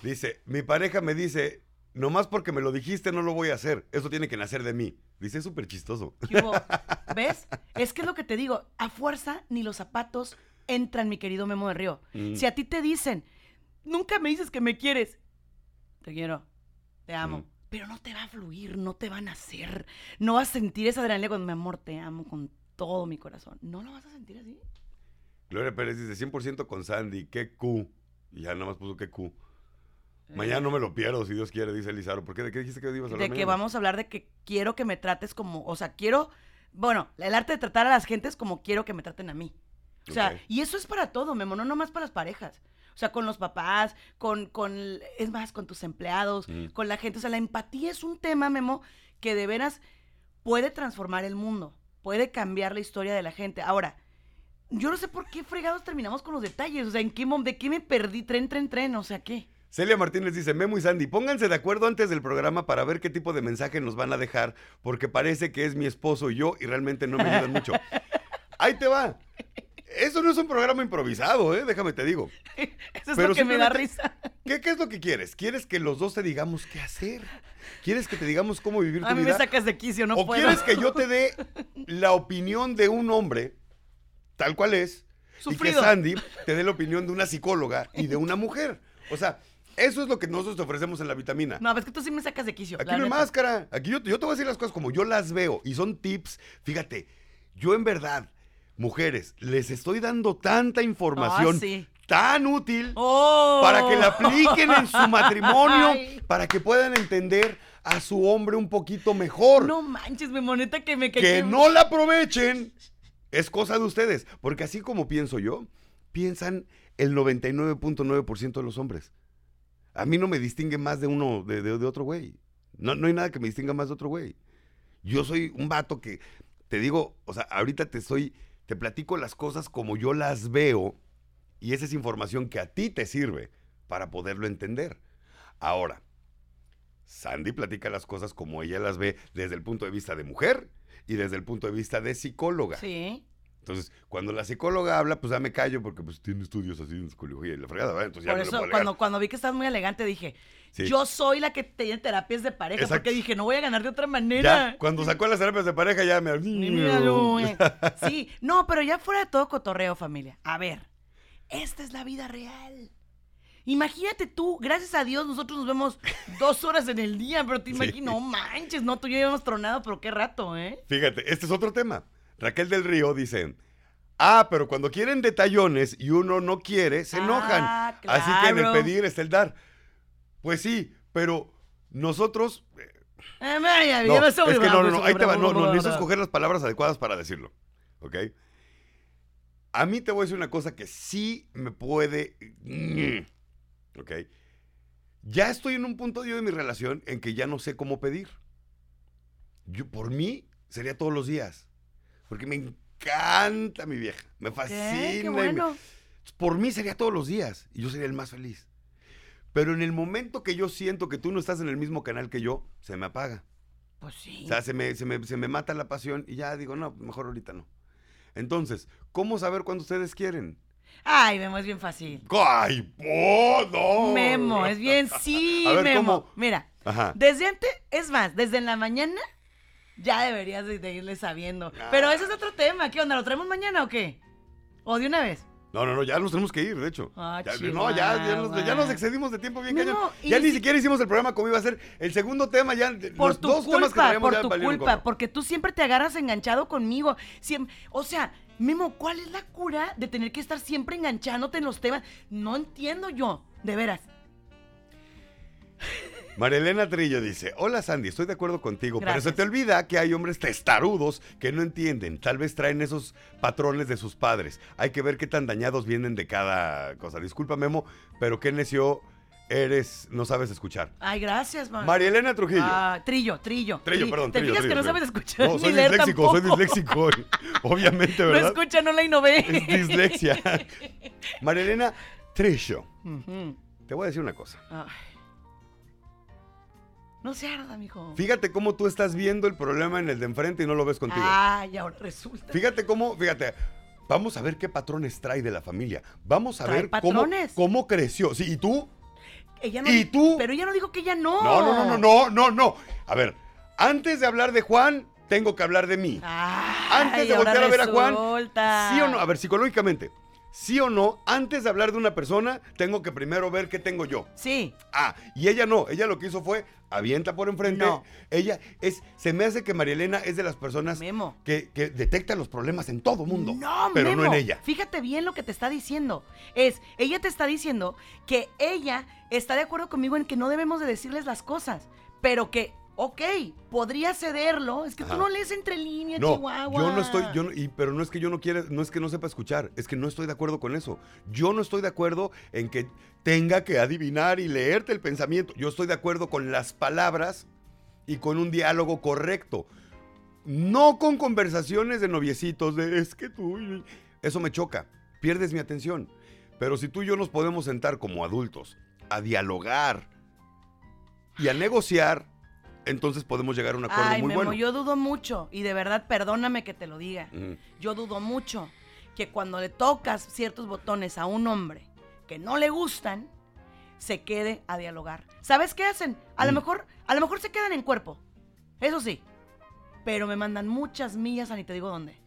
Dice, mi pareja me dice, nomás porque me lo dijiste no lo voy a hacer. Eso tiene que nacer de mí. Dice, es súper chistoso. ¿Ves? Es que es lo que te digo. A fuerza ni los zapatos entran, mi querido Memo de Río. Mm. Si a ti te dicen, nunca me dices que me quieres. Te quiero. Te amo. Mm. Pero no te va a fluir, no te van a hacer. No vas a sentir esa adrenalina cuando mi amor te amo con todo mi corazón. No lo vas a sentir así. Gloria Pérez dice, 100% con Sandy, qué Q. Y ya nada más puso qué Q. Mañana no me lo pierdo, si Dios quiere, dice Lizaro. ¿Por qué? ¿De qué dijiste que ibas a hablar De que vamos a hablar de que quiero que me trates como, o sea, quiero, bueno, el arte de tratar a las gentes como quiero que me traten a mí. O sea, y eso es para todo, Memo, no nomás para las parejas. O sea, con los papás, con, con, es más, con tus empleados, Mm. con la gente. O sea, la empatía es un tema, Memo, que de veras puede transformar el mundo, puede cambiar la historia de la gente. Ahora, yo no sé por qué fregados terminamos con los detalles. O sea, ¿en qué, ¿de qué me perdí? Tren, tren, tren. O sea, ¿qué? Celia Martínez dice, Memo y Sandy, pónganse de acuerdo antes del programa para ver qué tipo de mensaje nos van a dejar, porque parece que es mi esposo y yo y realmente no me ayudan mucho. Ahí te va. Eso no es un programa improvisado, ¿eh? Déjame te digo. Eso es Pero lo que me da risa. ¿Qué, qué es lo que quieres? ¿Quieres que los dos te digamos qué hacer? ¿Quieres que te digamos cómo vivir tu A mí me vida? sacas de quicio, no ¿O puedo. quieres que yo te dé la opinión de un hombre, tal cual es, y que. Sandy te dé la opinión de una psicóloga y de una mujer? O sea, eso es lo que nosotros te ofrecemos en la vitamina. No, es que tú sí me sacas de quicio. Aquí no hay máscara. Aquí yo, yo te voy a decir las cosas como yo las veo. Y son tips. Fíjate, yo en verdad, mujeres, les estoy dando tanta información Ah, sí. tan útil ¡Oh! para que la apliquen en su matrimonio, Ay. para que puedan entender a su hombre un poquito mejor. No manches, mi moneta que me que no la aprovechen es cosa de ustedes. Porque así como pienso yo, piensan el 99.9% de los hombres. A mí no me distingue más de uno, de, de- de otro güey. No, no hay nada que me distinga más de otro güey. Yo soy un vato que, te digo, o sea, ahorita te estoy, te platico las cosas como yo las veo y esa es información que a ti te sirve para poderlo entender. Ahora, Sandy platica las cosas como ella las ve desde el punto de vista de mujer y desde el punto de vista de psicóloga. Sí. Entonces, cuando la psicóloga habla, pues ya me callo porque pues tiene estudios así en psicología y la fregada, ¿verdad? Entonces ya Por eso, puedo cuando, cuando vi que estás muy elegante, dije, Sí. yo soy la que tiene terapias de pareja. Exacto. Porque dije, no voy a ganar de otra manera. Ya, cuando sacó las terapias de pareja ya me... Míralo, eh. Sí, no, pero ya fuera de todo cotorreo, familia. A ver, esta es la vida real. Imagínate tú, gracias a Dios, nosotros nos vemos dos horas en el día, pero te Sí. imaginas, no manches, no, tú y yo habíamos tronado, pero qué rato, ¿eh? Fíjate, este es otro tema. Raquel del Río dice, ah, pero cuando quieren detallones y uno no quiere, se enojan. Ah, Así que en el claro. pedir está el dar. Pues sí, pero nosotros... eh, Ah, No, es que no, no, no, ahí te va. No, no, necesito escoger las palabras adecuadas para decirlo. ¿Ok? A mí te voy a decir una cosa que sí me puede... ¿Ok? Ya estoy en un punto yo de mi relación en que ya no sé cómo pedir. Yo, por mí, sería todos los días. Porque me encanta mi vieja. Me fascina. ¿Qué? Qué me- bueno. por mí sería todos los días y yo sería el más feliz. Pero en el momento que yo siento que tú no estás en el mismo canal que yo, se me apaga. Pues sí. O sea, se me, se me- se me mata la pasión y ya digo, no, mejor ahorita no. Entonces, ¿cómo saber cuándo ustedes quieren? Ay, Memo, es bien fácil. ¡Ay, po, no! Memo, es bien, sí, A ver, Memo. ¿cómo? Mira, Ajá. desde antes, es más, desde en la mañana ya deberías de, irle sabiendo. Pero ese es otro tema. ¿Qué onda? ¿Lo traemos mañana o qué? ¿O de una vez? No, no, no, ya nos tenemos que ir, de hecho. Ah, Ya- no, ya, ya nos, ya nos excedimos de tiempo bien No, cañón. Ya ni si- siquiera hicimos el programa como iba a ser. El segundo tema ya, Por los tu dos temas que culpa, traíamos por ya tu culpa, porque tú siempre te agarras enganchado conmigo. Siem- o sea, Memo, ¿cuál es la cura de tener que estar siempre enganchándote en los temas? No entiendo yo, de veras. Marilena Trillo dice, hola Sandy, estoy de acuerdo contigo, pero se te olvida que hay hombres testarudos que no entienden, tal vez traen esos patrones de sus padres. Hay que ver qué tan dañados vienen de cada cosa. Disculpa Memo, pero qué necio eres, no sabes escuchar. Ay, gracias, ma. Marilena Trujillo. Ah, trillo, trillo. Trillo, Tri- perdón. Te trillo, fijas que no sabes escuchar No, ni soy leer disléxico, soy disléxico. Obviamente, No ¿verdad? escucha, no y no ve. Es dislexia. Marilena Trillo. Te voy a decir una cosa. Ay. No se arda, mijo. Fíjate cómo tú estás viendo el problema en el de enfrente y no lo ves contigo. Ay, ahora resulta. Fíjate cómo, fíjate, vamos a ver qué patrones trae de la familia. Vamos a ver cómo, patrones. cómo creció. Sí, ¿y tú? Ella no ¿Y tú? Pero ella no dijo que ella no. No, no, no, no, no, no, no. A ver, antes de hablar de Juan, tengo que hablar de mí. Ay, Antes de voltear a ver a Juan, resulta. ¿Sí o no? A ver, psicológicamente, ¿sí o no? Antes de hablar de una persona, tengo que primero ver qué tengo yo. Sí. Ah, y ella no, ella lo que hizo fue avienta por enfrente. No. Ella es, se me hace que María Elena es de las personas Memo. que, que detecta los problemas en todo mundo. No, pero Memo. no en ella. Fíjate bien lo que te está diciendo. Es, ella te está diciendo que ella está de acuerdo conmigo en que no debemos de decirles las cosas, pero que, ok, podría cederlo. Es que Ajá. tú no lees entre líneas, No, Chihuahua. yo no estoy, yo no- y, pero no es que yo no quiera, no es que no sepa escuchar, es que no estoy de acuerdo con eso. Yo no estoy de acuerdo en que tenga que adivinar y leerte el pensamiento. Yo estoy de acuerdo con las palabras y con un diálogo correcto. No con conversaciones de noviecitos de es que tú. y-". Eso me choca. Pierdes mi atención. Pero si tú y yo nos podemos sentar como adultos a dialogar y a negociar, entonces podemos llegar a un acuerdo Ay, muy Memo, bueno. yo dudo mucho, y de verdad, perdóname que te lo diga. Mm. Yo dudo mucho que cuando le tocas ciertos botones a un hombre que no le gustan, se quede a dialogar. ¿Sabes qué hacen? A lo Mm. mejor, a lo mejor se quedan en cuerpo. Eso sí. Pero me mandan muchas millas a ni te digo dónde.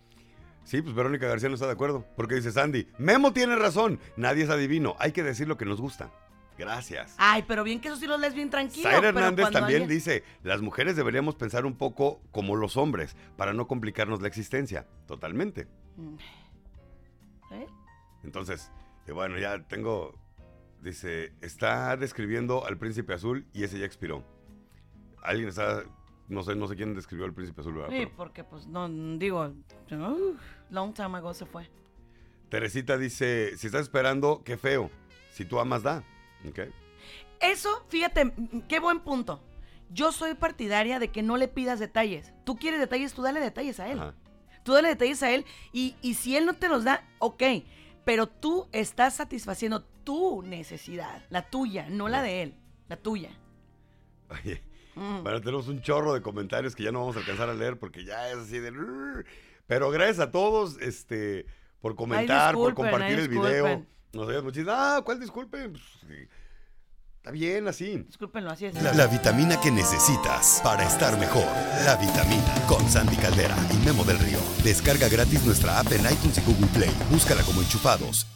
Sí, pues Verónica García no está de acuerdo. Porque dice Sandy, Memo tiene razón. Nadie es adivino. Hay que decir lo que nos gusta. Gracias. Ay, pero bien que eso sí los lees bien tranquilo. Zaira Hernández también alguien- dice, las mujeres deberíamos pensar un poco como los hombres para no complicarnos la existencia. Totalmente. Mm. ¿Eh? Entonces, eh, bueno, ya tengo, dice, está describiendo al príncipe azul y ese ya expiró. Alguien está, no sé, no sé quién describió al príncipe azul. ¿verdad? Sí, Pero porque pues no, digo, long time ago se fue. Teresita dice, si estás esperando, qué feo. Si tú amas, da. ¿Ok? Eso, fíjate, qué buen punto. Yo soy partidaria de que no le pidas detalles. Tú quieres detalles, tú dale detalles a él. Ajá. Tú dale detalles a él y, y si él no te los da, ok. Pero tú estás satisfaciendo tu necesidad, la tuya, no la de él, la tuya. Oye, Mm. Bueno, tenemos un chorro de comentarios que ya no vamos a alcanzar a leer porque ya es así de... Pero gracias a todos este, por comentar, por compartir ay, el video. Nos ayudas muchísimo. Ah, ¿cuál disculpen? Pues, sí, está bien así. Discúlpenlo, así es. La, la vitamina que necesitas para estar mejor. La vitamina con Sandy Caldera y Memo del Río. Descarga gratis nuestra app en iTunes y Google Play. Búscala como enchufados